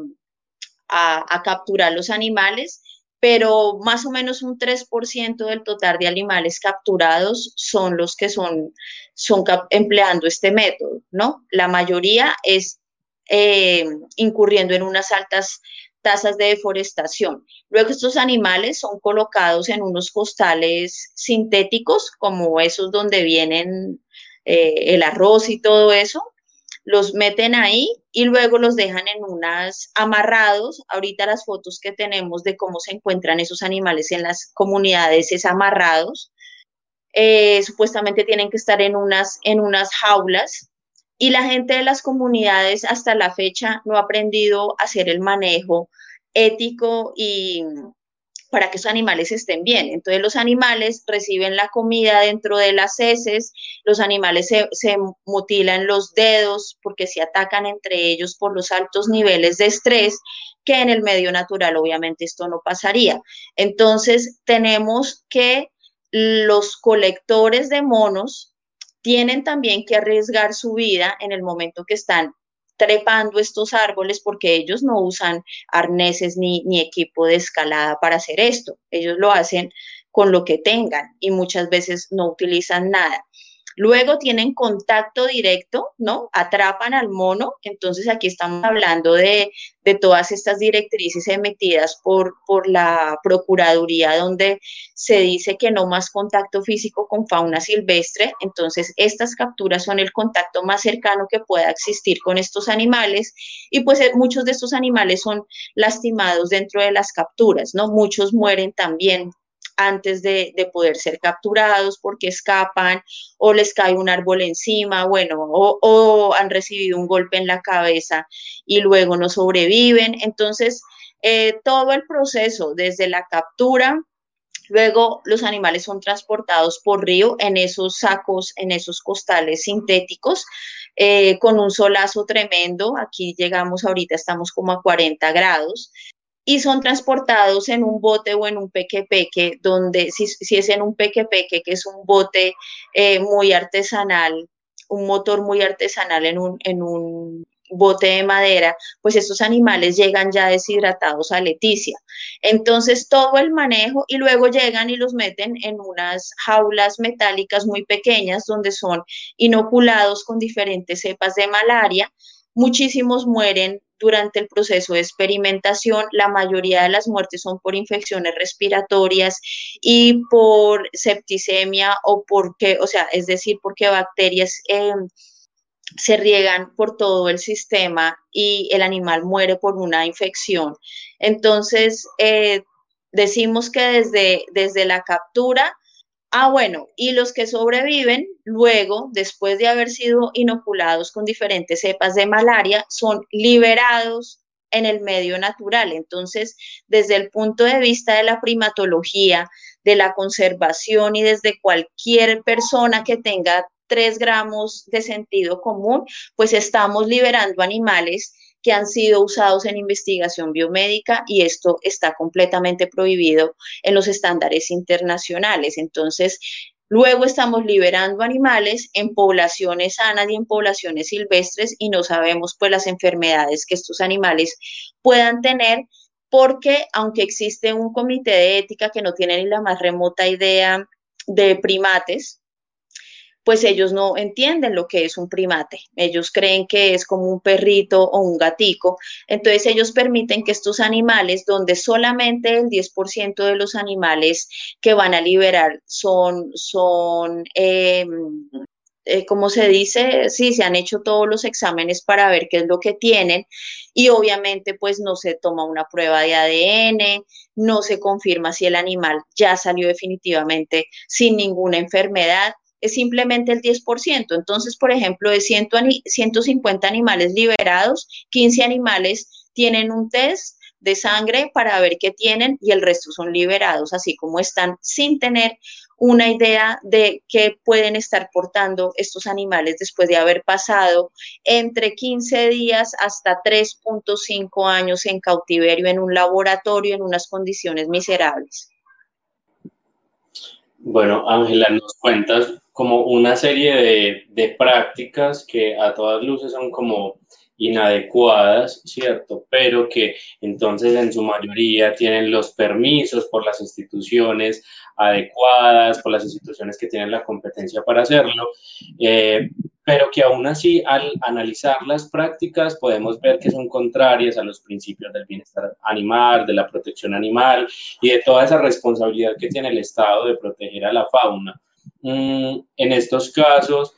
a, capturar los animales, pero más o menos un 3% del total de animales capturados son los que son, son empleando este método, ¿no? La mayoría es eh, incurriendo en unas altas tasas de deforestación. Luego estos animales son colocados en unos costales sintéticos, como esos donde vienen eh, el arroz y todo eso, los meten ahí y luego los dejan en unas amarrados. Ahorita las fotos que tenemos de cómo se encuentran esos animales en las comunidades es amarrados. Eh, supuestamente tienen que estar en unas, en unas jaulas y la gente de las comunidades hasta la fecha no ha aprendido a hacer el manejo ético y, para que esos animales estén bien. Entonces los animales reciben la comida dentro de las heces, los animales se, se, mutilan los dedos porque se atacan entre ellos por los altos niveles de estrés, que en el medio natural obviamente esto no pasaría. Entonces tenemos que los colectores de monos tienen también que arriesgar su vida en el momento que están trepando estos árboles porque ellos no usan arneses ni, ni equipo de escalada para hacer esto. Ellos lo hacen con lo que tengan y muchas veces no utilizan nada. Luego tienen contacto directo, ¿no? Atrapan al mono. Entonces aquí estamos hablando de, todas estas directrices emitidas por, por la Procuraduría, donde se dice que no más contacto físico con fauna silvestre. Entonces estas capturas son el contacto más cercano que pueda existir con estos animales. Y pues eh, muchos de estos animales son lastimados dentro de las capturas, ¿no? Muchos mueren también antes de, poder ser capturados porque escapan o les cae un árbol encima, bueno, o, han recibido un golpe en la cabeza y luego no sobreviven. Entonces, eh, todo el proceso, desde la captura, luego los animales son transportados por río en esos sacos, en esos costales sintéticos. Eh, con un solazo tremendo, aquí llegamos ahorita, estamos como a 40 grados, y son transportados en un bote o en un peque-peque, donde si, es en un peque-peque, que es un bote eh, muy artesanal, un motor muy artesanal en un, en un bote de madera, pues estos animales llegan ya deshidratados a Leticia. Entonces todo el manejo y luego llegan y los meten en unas jaulas metálicas muy pequeñas donde son inoculados con diferentes cepas de malaria. Muchísimos mueren durante el proceso de experimentación, la mayoría de las muertes son por infecciones respiratorias y por septicemia o porque, o sea, es decir, porque bacterias em, se riegan por todo el sistema y el animal muere por una infección. Entonces, eh, decimos que desde, desde la captura, ah, bueno, y los que sobreviven luego, después de haber sido inoculados con diferentes cepas de malaria, son liberados en el medio natural. Entonces, desde el punto de vista de la primatología, de la conservación y desde cualquier persona que tenga tres gramos de sentido común, pues estamos liberando animales que han sido usados en investigación biomédica y esto está completamente prohibido en los estándares internacionales. Entonces, luego estamos liberando animales en poblaciones sanas y en poblaciones silvestres y no sabemos pues las enfermedades que estos animales puedan tener porque aunque existe un comité de ética que no tiene ni la más remota idea de primates, pues ellos no entienden lo que es un primate. Ellos creen que es como un perrito o un gatico. Entonces ellos permiten que estos animales, donde solamente el 10% de los animales que van a liberar son, son em, eh, como se dice, sí, se han hecho todos los exámenes para ver qué es lo que tienen y obviamente pues no se toma una prueba de ADN, no se confirma si el animal ya salió definitivamente sin ninguna enfermedad es simplemente el 10%. Entonces, por ejemplo, de 150 animales liberados, 15 animales tienen un test de sangre para ver qué tienen y el resto son liberados, así como están sin tener una idea de qué pueden estar portando estos animales después de haber pasado entre 15 días hasta 3.5 años en cautiverio en un laboratorio en unas condiciones miserables. Bueno, Ángela, nos cuentas como una serie de, de, prácticas que a todas luces son como inadecuadas, ¿cierto? Pero que entonces en su mayoría tienen los permisos por las instituciones adecuadas, por las instituciones que tienen la competencia para hacerlo, eh, pero que aún así al analizar las prácticas podemos ver que son contrarias a los principios del bienestar animal, de la protección animal y de toda esa responsabilidad que tiene el Estado de proteger a la fauna. Mm, en estos casos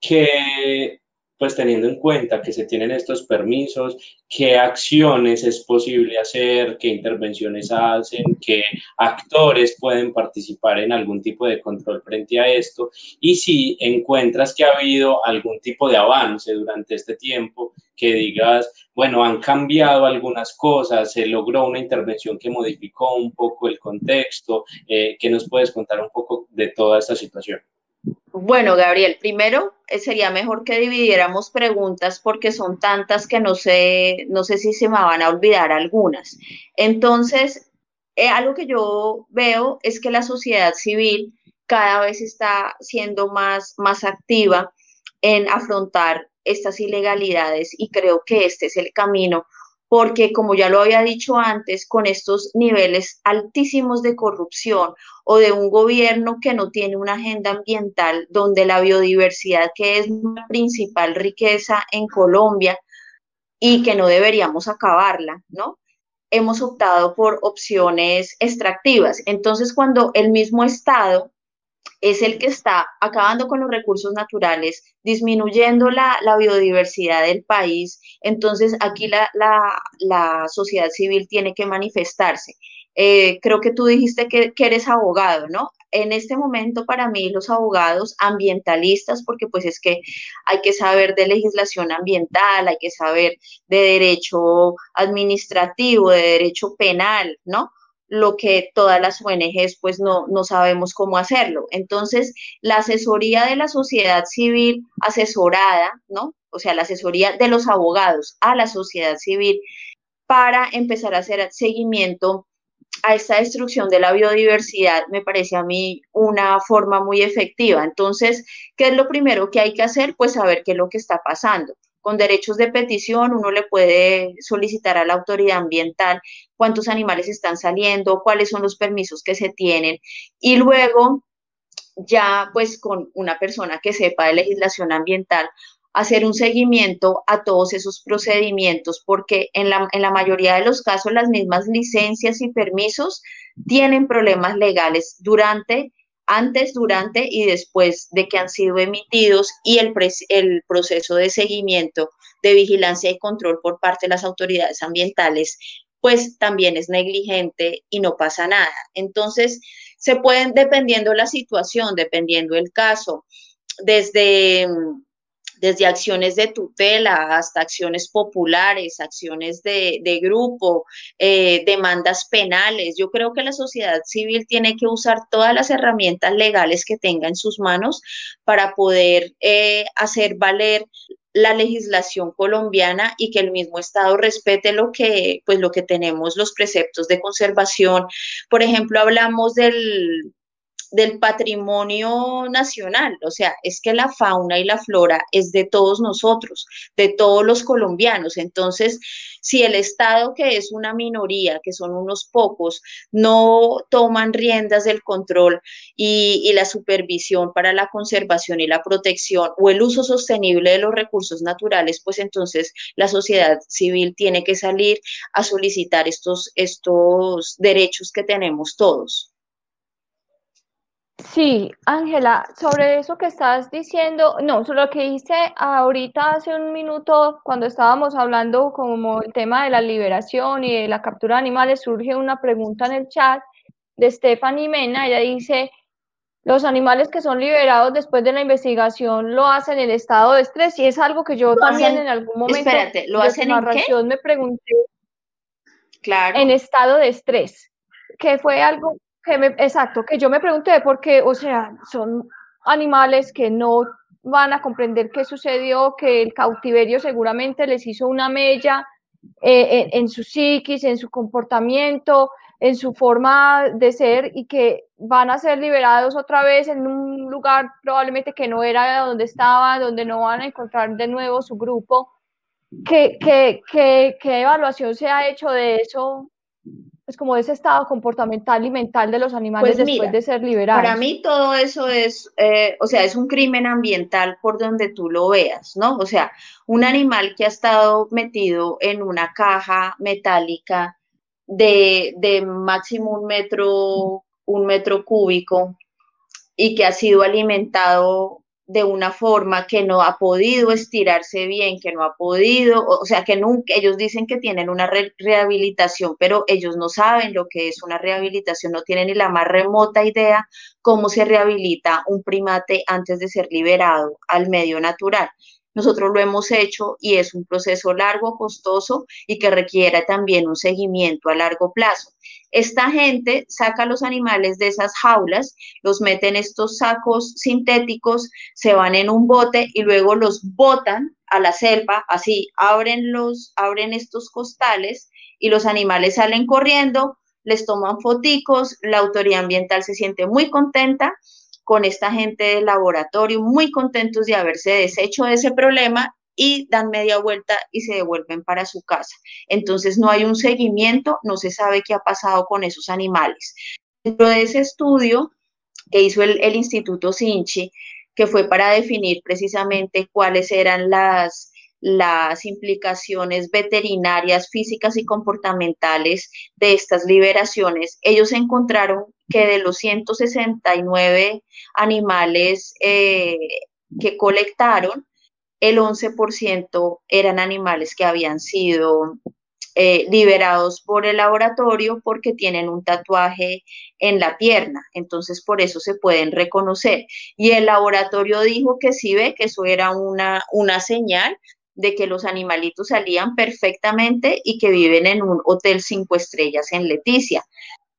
que pues teniendo en cuenta que se tienen estos permisos, qué acciones es posible hacer, qué intervenciones hacen, qué actores pueden participar en algún tipo de control frente a esto y si encuentras que ha habido algún tipo de avance durante este tiempo, que digas, bueno, han cambiado algunas cosas, se logró una intervención que modificó un poco el contexto, eh, ¿qué nos puedes contar un poco de toda esta situación? Bueno, Gabriel, primero eh, sería mejor que dividiéramos preguntas porque son tantas que no sé, no sé si se me van a olvidar algunas. Entonces, eh, algo que yo veo es que la sociedad civil cada vez está siendo más, más activa en afrontar estas ilegalidades y creo que este es el camino porque como ya lo había dicho antes, con estos niveles altísimos de corrupción o de un gobierno que no tiene una agenda ambiental donde la biodiversidad, que es la principal riqueza en Colombia y que no deberíamos acabarla, ¿no? Hemos optado por opciones extractivas. Entonces, cuando el mismo Estado es el que está acabando con los recursos naturales, disminuyendo la, biodiversidad del país. Entonces, aquí la, sociedad civil tiene que manifestarse. Eh, creo que tú dijiste que, que, eres abogado, ¿no? En este momento para mí los abogados ambientalistas, porque pues es que hay que saber de legislación ambiental, hay que saber de derecho administrativo, de derecho penal, ¿no? Lo que todas las ONGs pues no, no sabemos cómo hacerlo. Entonces, la asesoría de la sociedad civil asesorada, ¿no? O sea, la asesoría de los abogados a la sociedad civil para empezar a hacer seguimiento a esta destrucción de la biodiversidad me parece a mí una forma muy efectiva. Entonces, ¿qué es lo primero que hay que hacer? Pues saber qué es lo que está pasando con derechos de petición, uno le puede solicitar a la autoridad ambiental cuántos animales están saliendo, cuáles son los permisos que se tienen. Y luego ya pues con una persona que sepa de legislación ambiental, hacer un seguimiento a todos esos procedimientos, porque en la, en la mayoría de los casos las mismas licencias y permisos tienen problemas legales durante antes, durante y después de que han sido emitidos y el, el, proceso de seguimiento de vigilancia y control por parte de las autoridades ambientales, pues también es negligente y no pasa nada. Entonces, se pueden, dependiendo la situación, dependiendo el caso, desde desde acciones de tutela hasta acciones populares, acciones de, grupo, eh, demandas penales. Yo creo que la sociedad civil tiene que usar todas las herramientas legales que tenga en sus manos para poder eh, hacer valer la legislación colombiana y que el mismo Estado respete lo que, pues lo que tenemos, los preceptos de conservación. Por ejemplo, hablamos del, del patrimonio nacional, o sea, es que la fauna y la flora es de todos nosotros, de todos los colombianos. Entonces, si el Estado, que es una minoría, que son unos pocos, no toman riendas del control y, y la supervisión para la conservación y la protección o el uso sostenible de los recursos naturales, pues entonces la sociedad civil tiene que salir a solicitar estos, estos derechos que tenemos todos. Sí, Ángela, sobre eso que estás diciendo, no, sobre lo que hice ahorita hace un minuto cuando estábamos hablando como el tema de la liberación y de la captura de animales, surge una pregunta en el chat de Stephanie Mena, ella dice, los animales que son liberados después de la investigación lo hacen en estado de estrés y es algo que yo también en algún momento espérate, ¿lo hacen en qué? me pregunté claro. en estado de estrés, que fue algo que me, exacto, que yo me pregunté por qué, o sea, son animales que no van a comprender qué sucedió, que el cautiverio seguramente les hizo una mella eh, en, su psiquis, en su comportamiento, en su forma de ser y que van a ser liberados otra vez en un lugar probablemente que no era donde estaban, donde no van a encontrar de nuevo su grupo. ¿Qué, qué, qué, qué evaluación se ha hecho de eso es como ese estado comportamental y mental de los animales pues después de ser liberados. Para mí todo eso es, eh, o sea, es un crimen ambiental por donde tú lo veas, ¿no? O sea, un animal que ha estado metido en una caja metálica de, de máximo un metro, un metro cúbico y que ha sido alimentado de una forma que no ha podido estirarse bien, que no ha podido, o sea, que nunca, ellos dicen que tienen una rehabilitación, pero ellos no saben lo que es una rehabilitación, no tienen ni la más remota idea cómo se rehabilita un primate antes de ser liberado al medio natural. Nosotros lo hemos hecho y es un proceso largo, costoso y que requiere también un seguimiento a largo plazo. Esta gente saca los animales de esas jaulas, los mete en estos sacos sintéticos, se van en un bote y luego los botan a la selva, así abren los abren estos costales y los animales salen corriendo, les toman foticos, la autoridad ambiental se siente muy contenta con esta gente del laboratorio, muy contentos de haberse deshecho de ese problema y dan media vuelta y se devuelven para su casa. Entonces no hay un seguimiento, no se sabe qué ha pasado con esos animales. Dentro de ese estudio que hizo el, Instituto Sinchi, que fue para definir precisamente cuáles eran las, las implicaciones veterinarias, físicas y comportamentales de estas liberaciones, ellos encontraron que de los 169 animales eh, que colectaron, el 11% eran animales que habían sido eh, liberados por el laboratorio porque tienen un tatuaje en la pierna, entonces por eso se pueden reconocer. Y el laboratorio dijo que sí ve que eso era una, una señal de que los animalitos salían perfectamente y que viven en un hotel cinco estrellas en Leticia.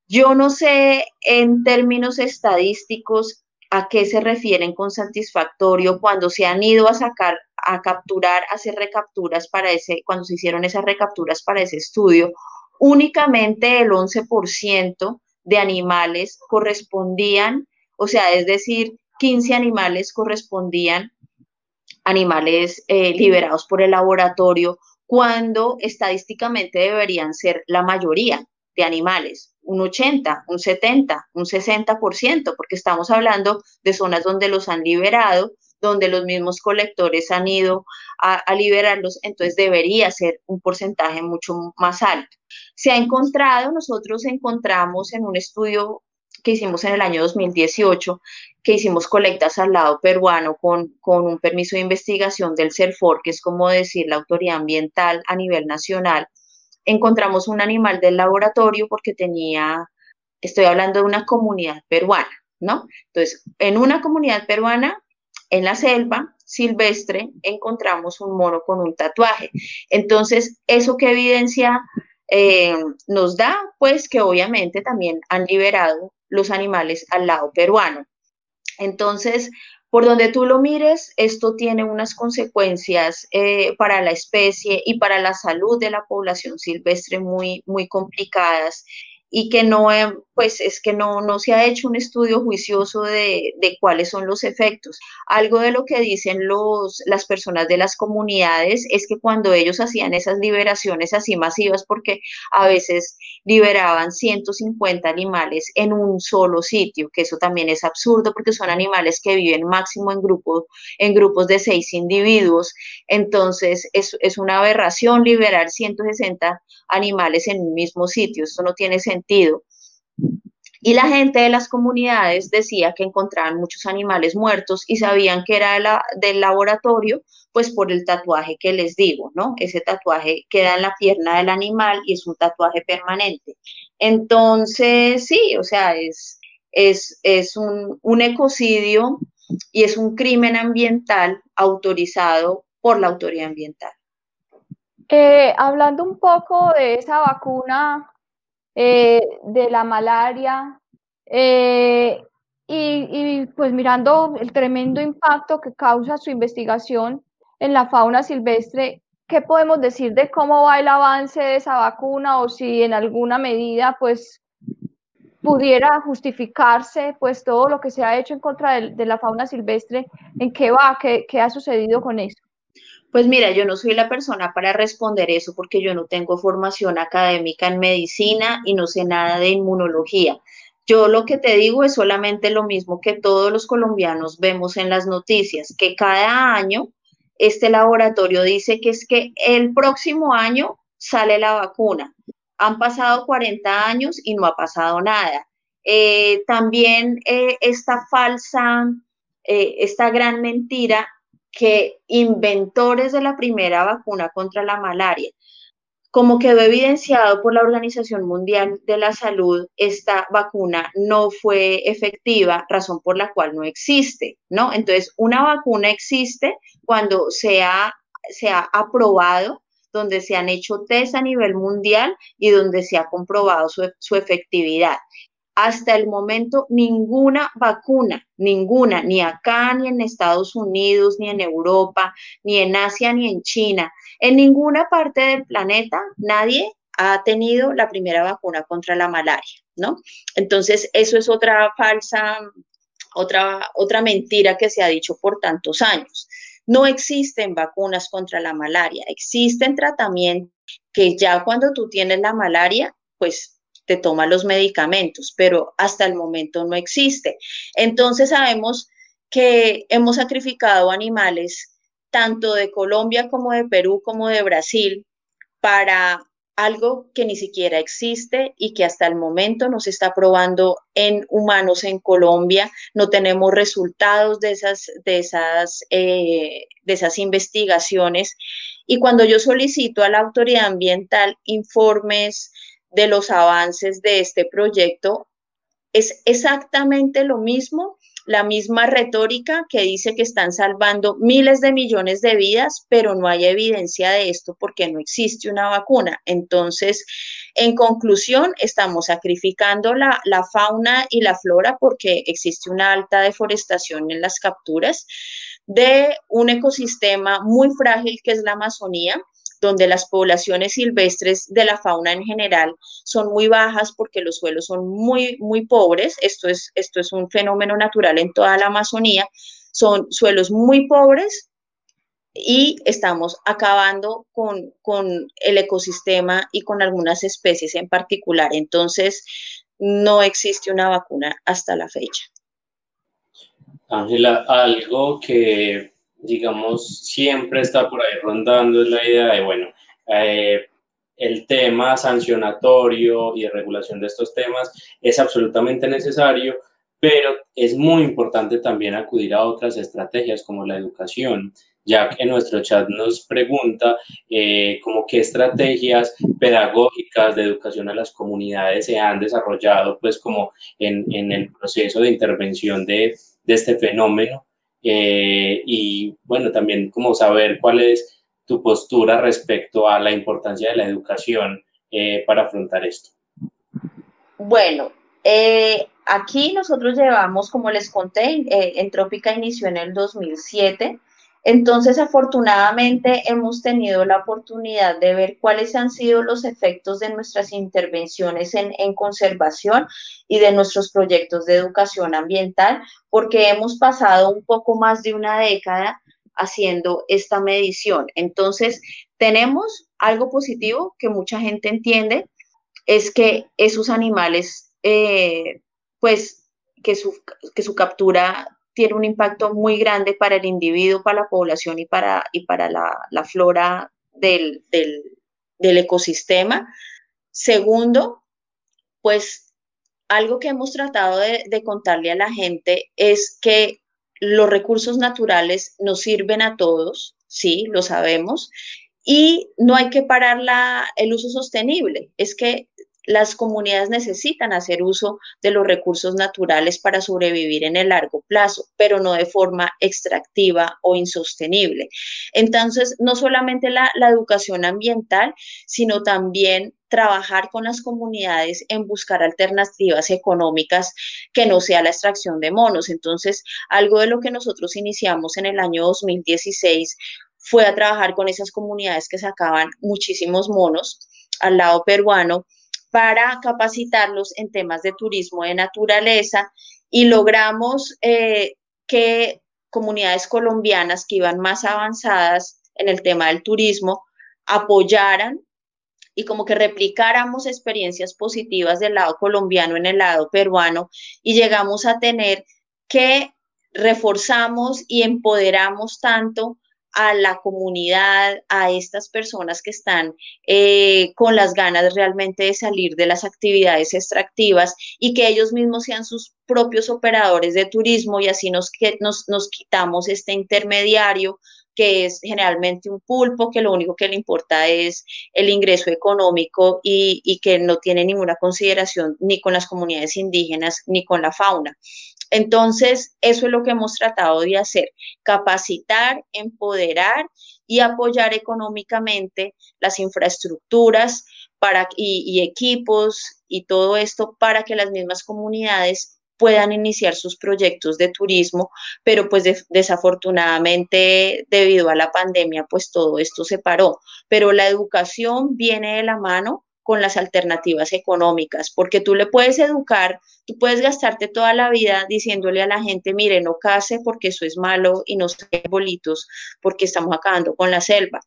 Yo no sé en términos estadísticos a qué se refieren con satisfactorio cuando se han ido a sacar a capturar, a hacer recapturas para ese, cuando se hicieron esas recapturas para ese estudio, únicamente el 11% de animales correspondían, o sea, es decir, 15 animales correspondían animales eh, liberados por el laboratorio, cuando estadísticamente deberían ser la mayoría de animales, un 80, un 70, un 60%, porque estamos hablando de zonas donde los han liberado, donde los mismos colectores han ido a, liberarlos, entonces debería ser un porcentaje mucho más alto. Se ha encontrado, nosotros encontramos en un estudio que hicimos en el año 2018, que hicimos colectas al lado peruano con, con un permiso de investigación del CERFOR, que es como decir la autoridad ambiental a nivel nacional. Encontramos un animal del laboratorio porque tenía, estoy hablando de una comunidad peruana, ¿no? Entonces, en una comunidad peruana, en la selva silvestre, encontramos un mono con un tatuaje. Entonces, ¿eso qué evidencia eh, nos da? Pues que obviamente también han liberado los animales al lado peruano. Entonces, por donde tú lo mires, esto tiene unas consecuencias eh, para la especie y para la salud de la población silvestre muy, muy complicadas y que no, eh, pues es que no, no se ha hecho un estudio juicioso de, de, cuáles son los efectos. Algo de lo que dicen los, las personas de las comunidades es que cuando ellos hacían esas liberaciones así masivas, porque a veces liberaban 150 animales en un solo sitio, que eso también es absurdo porque son animales que viven máximo en grupos, en grupos de seis individuos, entonces es, es una aberración liberar 160 animales en un mismo sitio, esto no tiene sentido y la gente de las comunidades decía que encontraban muchos animales muertos y sabían que era la, del laboratorio, pues por el tatuaje que les digo, ¿no? Ese tatuaje queda en la pierna del animal y es un tatuaje permanente. Entonces, sí, o sea, es, es, es un, un ecocidio y es un crimen ambiental autorizado por la autoridad ambiental. Eh, hablando un poco de esa vacuna eh, de la malaria, eh, y, y, pues mirando el tremendo impacto que causa su investigación en la fauna silvestre, ¿qué podemos decir de cómo va el avance de esa vacuna o si en alguna medida pues pudiera justificarse pues todo lo que se ha hecho en contra de, de la fauna silvestre, en qué va, qué, qué ha sucedido con eso? Pues mira, yo no soy la persona para responder eso porque yo no tengo formación académica en medicina y no sé nada de inmunología. Yo lo que te digo es solamente lo mismo que todos los colombianos vemos en las noticias, que cada año este laboratorio dice que es que el próximo año sale la vacuna. Han pasado 40 años y no ha pasado nada. Eh, también eh, esta falsa, eh, esta gran mentira que inventores de la primera vacuna contra la malaria, como quedó evidenciado por la Organización Mundial de la Salud, esta vacuna no fue efectiva, razón por la cual no existe, ¿no? Entonces, una vacuna existe cuando se ha, se ha aprobado, donde se han hecho test a nivel mundial y donde se ha comprobado su, su efectividad hasta el momento ninguna vacuna, ninguna, ni acá, ni en Estados Unidos, ni en Europa, ni en Asia, ni en China, en ninguna parte del planeta, nadie ha tenido la primera vacuna contra la malaria, ¿no? Entonces, eso es otra falsa, otra, otra mentira que se ha dicho por tantos años. No existen vacunas contra la malaria, existen tratamientos que ya cuando tú tienes la malaria, pues te toma los medicamentos, pero hasta el momento no existe. Entonces sabemos que hemos sacrificado animales tanto de Colombia como de Perú como de Brasil para algo que ni siquiera existe y que hasta el momento no se está probando en humanos en Colombia. No tenemos resultados de esas, de esas, eh, de esas investigaciones. Y cuando yo solicito a la autoridad ambiental informes, de los avances de este proyecto es exactamente lo mismo, la misma retórica que dice que están salvando miles de millones de vidas, pero no hay evidencia de esto porque no existe una vacuna. Entonces, en conclusión, estamos sacrificando la, la fauna y la flora porque existe una alta deforestación en las capturas de un ecosistema muy frágil que es la Amazonía donde las poblaciones silvestres de la fauna en general son muy bajas porque los suelos son muy, muy pobres. Esto es, esto es un fenómeno natural en toda la Amazonía. Son suelos muy pobres y estamos acabando con, con el ecosistema y con algunas especies en particular. Entonces, no existe una vacuna hasta la fecha. Ángela, algo que, digamos, siempre está por ahí rondando es la idea de, bueno, eh, el tema sancionatorio y de regulación de estos temas es absolutamente necesario, pero es muy importante también acudir a otras estrategias como la educación. Ya que en nuestro chat nos pregunta eh, como qué estrategias pedagógicas de educación a las comunidades se han desarrollado pues como en, en el proceso de intervención de, de este fenómeno eh, y bueno también como saber cuál es tu postura respecto a la importancia de la educación eh, para afrontar esto. Bueno, eh, aquí nosotros llevamos, como les conté, Entrópica inició en el 2007. Entonces, afortunadamente, hemos tenido la oportunidad de ver cuáles han sido los efectos de nuestras intervenciones en, conservación y de nuestros proyectos de educación ambiental, porque hemos pasado un poco más de una década haciendo esta medición. Entonces, tenemos algo positivo que mucha gente entiende, es que esos animales, eh, pues, que su, que su captura tiene un impacto muy grande para el individuo, para la población y para, y para la, la flora del, del, ecosistema. Segundo, pues algo que hemos tratado de, de, contarle a la gente es que los recursos naturales nos sirven a todos, sí, lo sabemos, y no hay que parar la, el uso sostenible. Es que las comunidades necesitan hacer uso de los recursos naturales para sobrevivir en el largo plazo, pero no de forma extractiva o insostenible. Entonces, no solamente la, educación ambiental, sino también trabajar con las comunidades en buscar alternativas económicas que no sea la extracción de monos. Entonces, algo de lo que nosotros iniciamos en el año 2016 fue a trabajar con esas comunidades que sacaban muchísimos monos al lado peruano para capacitarlos en temas de turismo de naturaleza y logramos eh, que comunidades colombianas que iban más avanzadas en el tema del turismo apoyaran y como que replicáramos experiencias positivas del lado colombiano en el lado peruano y llegamos a tener que reforzamos y empoderamos tanto a la comunidad, a estas personas que están eh, con las ganas realmente de salir de las actividades extractivas y que ellos mismos sean sus propios operadores de turismo y así nos, nos, nos quitamos este intermediario que es generalmente un pulpo, que lo único que le importa es el ingreso económico y, y, que no tiene ninguna consideración ni con las comunidades indígenas ni con la fauna. Entonces, eso es lo que hemos tratado de hacer, capacitar, empoderar y apoyar económicamente las infraestructuras y, equipos y todo esto para que las mismas comunidades puedan iniciar sus proyectos de turismo, pero pues de, desafortunadamente debido a la pandemia pues todo esto se paró. Pero la educación viene de la mano con las alternativas económicas, porque tú le puedes educar, tú puedes gastarte toda la vida diciéndole a la gente, mire, no case porque eso es malo y no se bolitos porque estamos acabando con la selva.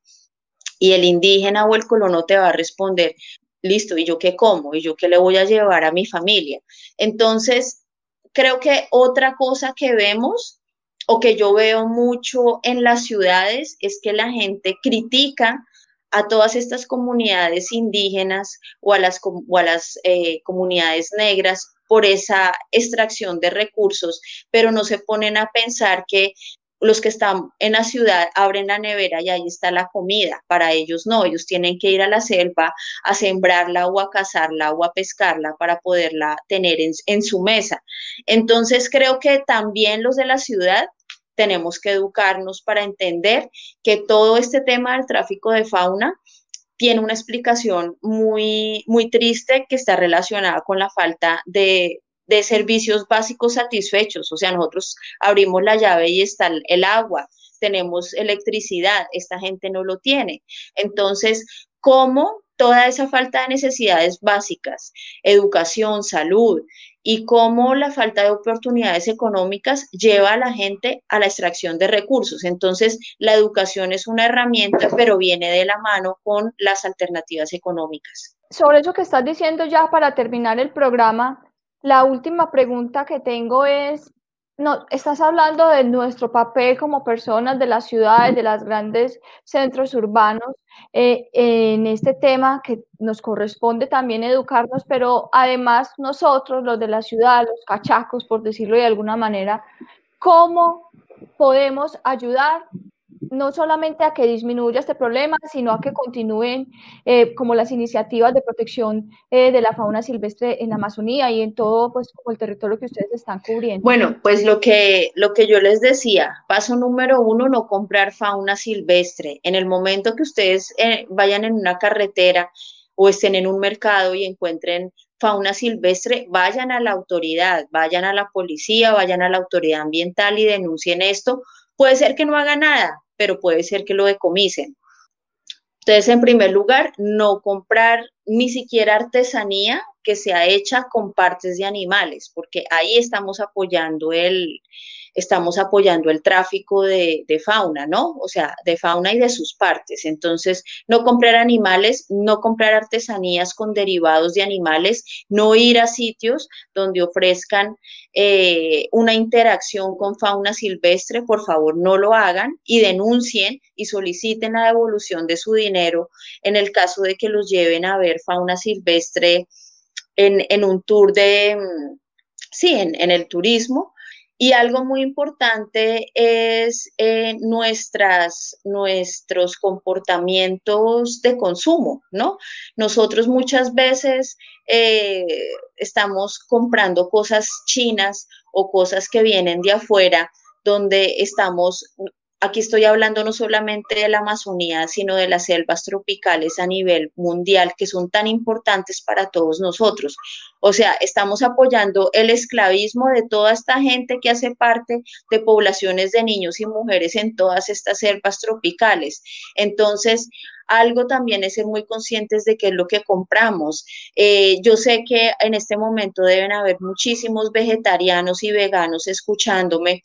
Y el indígena o el colono te va a responder, listo, ¿y yo qué como? ¿Y yo qué le voy a llevar a mi familia? Entonces, creo que otra cosa que vemos o que yo veo mucho en las ciudades es que la gente critica a todas estas comunidades indígenas o a las, o a las eh, comunidades negras por esa extracción de recursos, pero no se ponen a pensar que los que están en la ciudad abren la nevera y ahí está la comida. Para ellos no, ellos tienen que ir a la selva a sembrarla o a cazarla o a pescarla para poderla tener en, en su mesa. Entonces creo que también los de la ciudad tenemos que educarnos para entender que todo este tema del tráfico de fauna tiene una explicación muy, muy triste que está relacionada con la falta de, de servicios básicos satisfechos. O sea, nosotros abrimos la llave y está el agua, tenemos electricidad, esta gente no lo tiene. Entonces, ¿cómo toda esa falta de necesidades básicas, educación, salud, y cómo la falta de oportunidades económicas lleva a la gente a la extracción de recursos. Entonces, la educación es una herramienta, pero viene de la mano con las alternativas económicas. Sobre eso que estás diciendo ya para terminar el programa, la última pregunta que tengo es, no, estás hablando de nuestro papel como personas de las ciudades, de los grandes centros urbanos, eh, en este tema que nos corresponde también educarnos, pero además nosotros, los de la ciudad, los cachacos, por decirlo de alguna manera, ¿cómo podemos ayudar no solamente a que disminuya este problema, sino a que continúen eh, como las iniciativas de protección eh, de la fauna silvestre en la Amazonía y en todo pues como el territorio que ustedes están cubriendo. Bueno, pues lo que, lo que yo les decía, paso número uno, no comprar fauna silvestre. En el momento que ustedes eh, vayan en una carretera o estén en un mercado y encuentren fauna silvestre, vayan a la autoridad, vayan a la policía, vayan a la autoridad ambiental y denuncien esto. Puede ser que no haga nada, pero puede ser que lo decomisen. Entonces, en primer lugar, no comprar ni siquiera artesanía que sea hecha con partes de animales, porque ahí estamos apoyando el, estamos apoyando el tráfico de, fauna, ¿no? O sea, de fauna y de sus partes. Entonces, no comprar animales, no comprar artesanías con derivados de animales, no ir a sitios donde ofrezcan eh, una interacción con fauna silvestre, por favor, no lo hagan y denuncien y soliciten la devolución de su dinero en el caso de que los lleven a ver fauna silvestre en, un tour de, mm, sí, en el turismo y algo muy importante es eh, nuestras, nuestros comportamientos de consumo, ¿no? Nosotros muchas veces eh, estamos comprando cosas chinas o cosas que vienen de afuera donde estamos Aquí estoy hablando no solamente de la Amazonía, sino de las selvas tropicales a nivel mundial, que son tan importantes para todos nosotros. O sea, estamos apoyando el esclavismo de toda esta gente que hace parte de poblaciones de niños y mujeres en todas estas selvas tropicales. Entonces, algo también es ser muy conscientes de qué es lo que compramos. Eh, yo sé que en este momento deben haber muchísimos vegetarianos y veganos escuchándome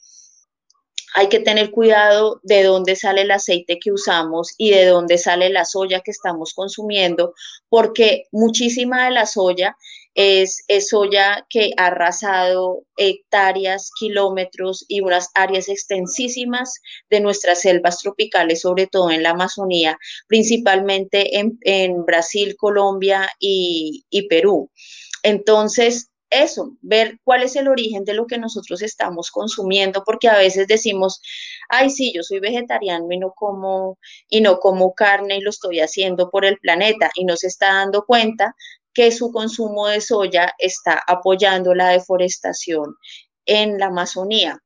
hay que tener cuidado de dónde sale el aceite que usamos y de dónde sale la soya que estamos consumiendo, porque muchísima de la soya es, soya que ha arrasado hectáreas, kilómetros y unas áreas extensísimas de nuestras selvas tropicales, sobre todo en la Amazonía, principalmente en, Brasil, Colombia y, Perú. Entonces, eso, ver cuál es el origen de lo que nosotros estamos consumiendo, porque a veces decimos, ay, sí, yo soy vegetariano y no como, y no como carne y lo estoy haciendo por el planeta, y no se está dando cuenta que su consumo de soya está apoyando la deforestación en la Amazonía.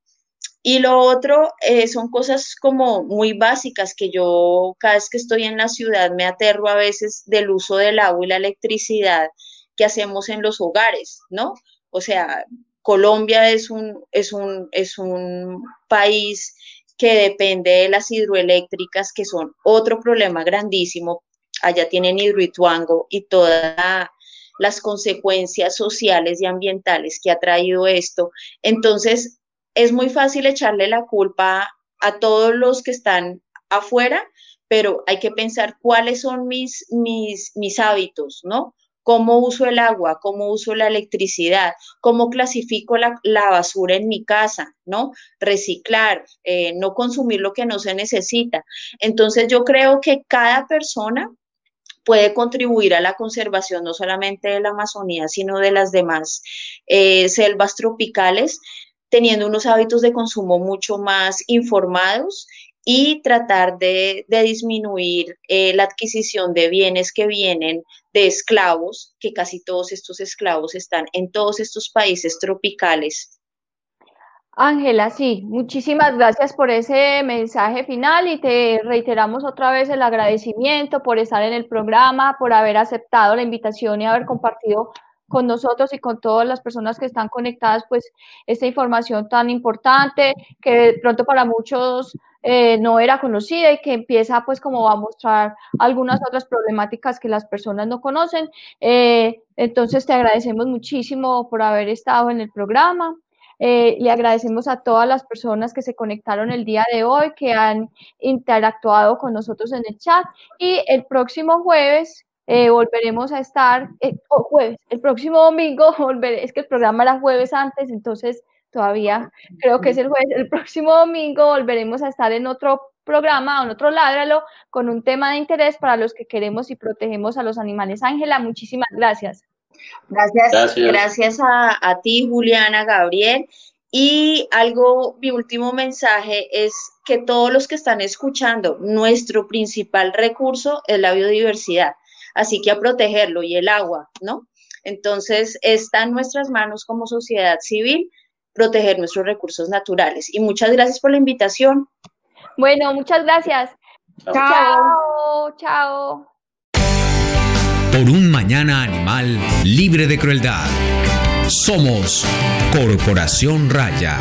Y lo otro eh, son cosas como muy básicas que yo cada vez que estoy en la ciudad me aterro a veces del uso del agua y la electricidad que hacemos en los hogares, ¿no? O sea, Colombia es un, es un, es un país que depende de las hidroeléctricas, que son otro problema grandísimo. Allá tienen hidroituango y todas las consecuencias sociales y ambientales que ha traído esto. Entonces, es muy fácil echarle la culpa a todos los que están afuera, pero hay que pensar cuáles son mis, mis, mis hábitos, ¿no? Cómo uso el agua, cómo uso la electricidad, cómo clasifico la, basura en mi casa, ¿no? Reciclar, eh, no consumir lo que no se necesita. Entonces yo creo que cada persona puede contribuir a la conservación no solamente de la Amazonía, sino de las demás eh, selvas tropicales, teniendo unos hábitos de consumo mucho más informados y tratar de, disminuir eh, la adquisición de bienes que vienen de esclavos, que casi todos estos esclavos están en todos estos países tropicales. Ángela, sí, muchísimas gracias por ese mensaje final y te reiteramos otra vez el agradecimiento por estar en el programa, por haber aceptado la invitación y haber compartido con nosotros y con todas las personas que están conectadas, pues esta información tan importante que de pronto para muchos eh, no era conocida y que empieza pues como a mostrar algunas otras problemáticas que las personas no conocen. Eh, entonces te agradecemos muchísimo por haber estado en el programa. Eh, le agradecemos a todas las personas que se conectaron el día de hoy, que han interactuado con nosotros en el chat y el próximo jueves volveremos a estar, jueves, el próximo domingo, volver, es que el programa era jueves antes, entonces todavía creo que es el jueves. El próximo domingo volveremos a estar en otro programa, en otro Ládralo, con un tema de interés para los que queremos y protegemos a los animales. Ángela, muchísimas gracias. Gracias, gracias, a, a ti, Juliana, Gabriel. Y algo, mi último mensaje es que todos los que están escuchando, nuestro principal recurso es la biodiversidad, así que a protegerlo y el agua, ¿no? Entonces, está en nuestras manos como sociedad civil proteger nuestros recursos naturales. Y muchas gracias por la invitación. Bueno, muchas gracias. Chao, chao. Por un mañana animal libre de crueldad. Somos Corporación Raya.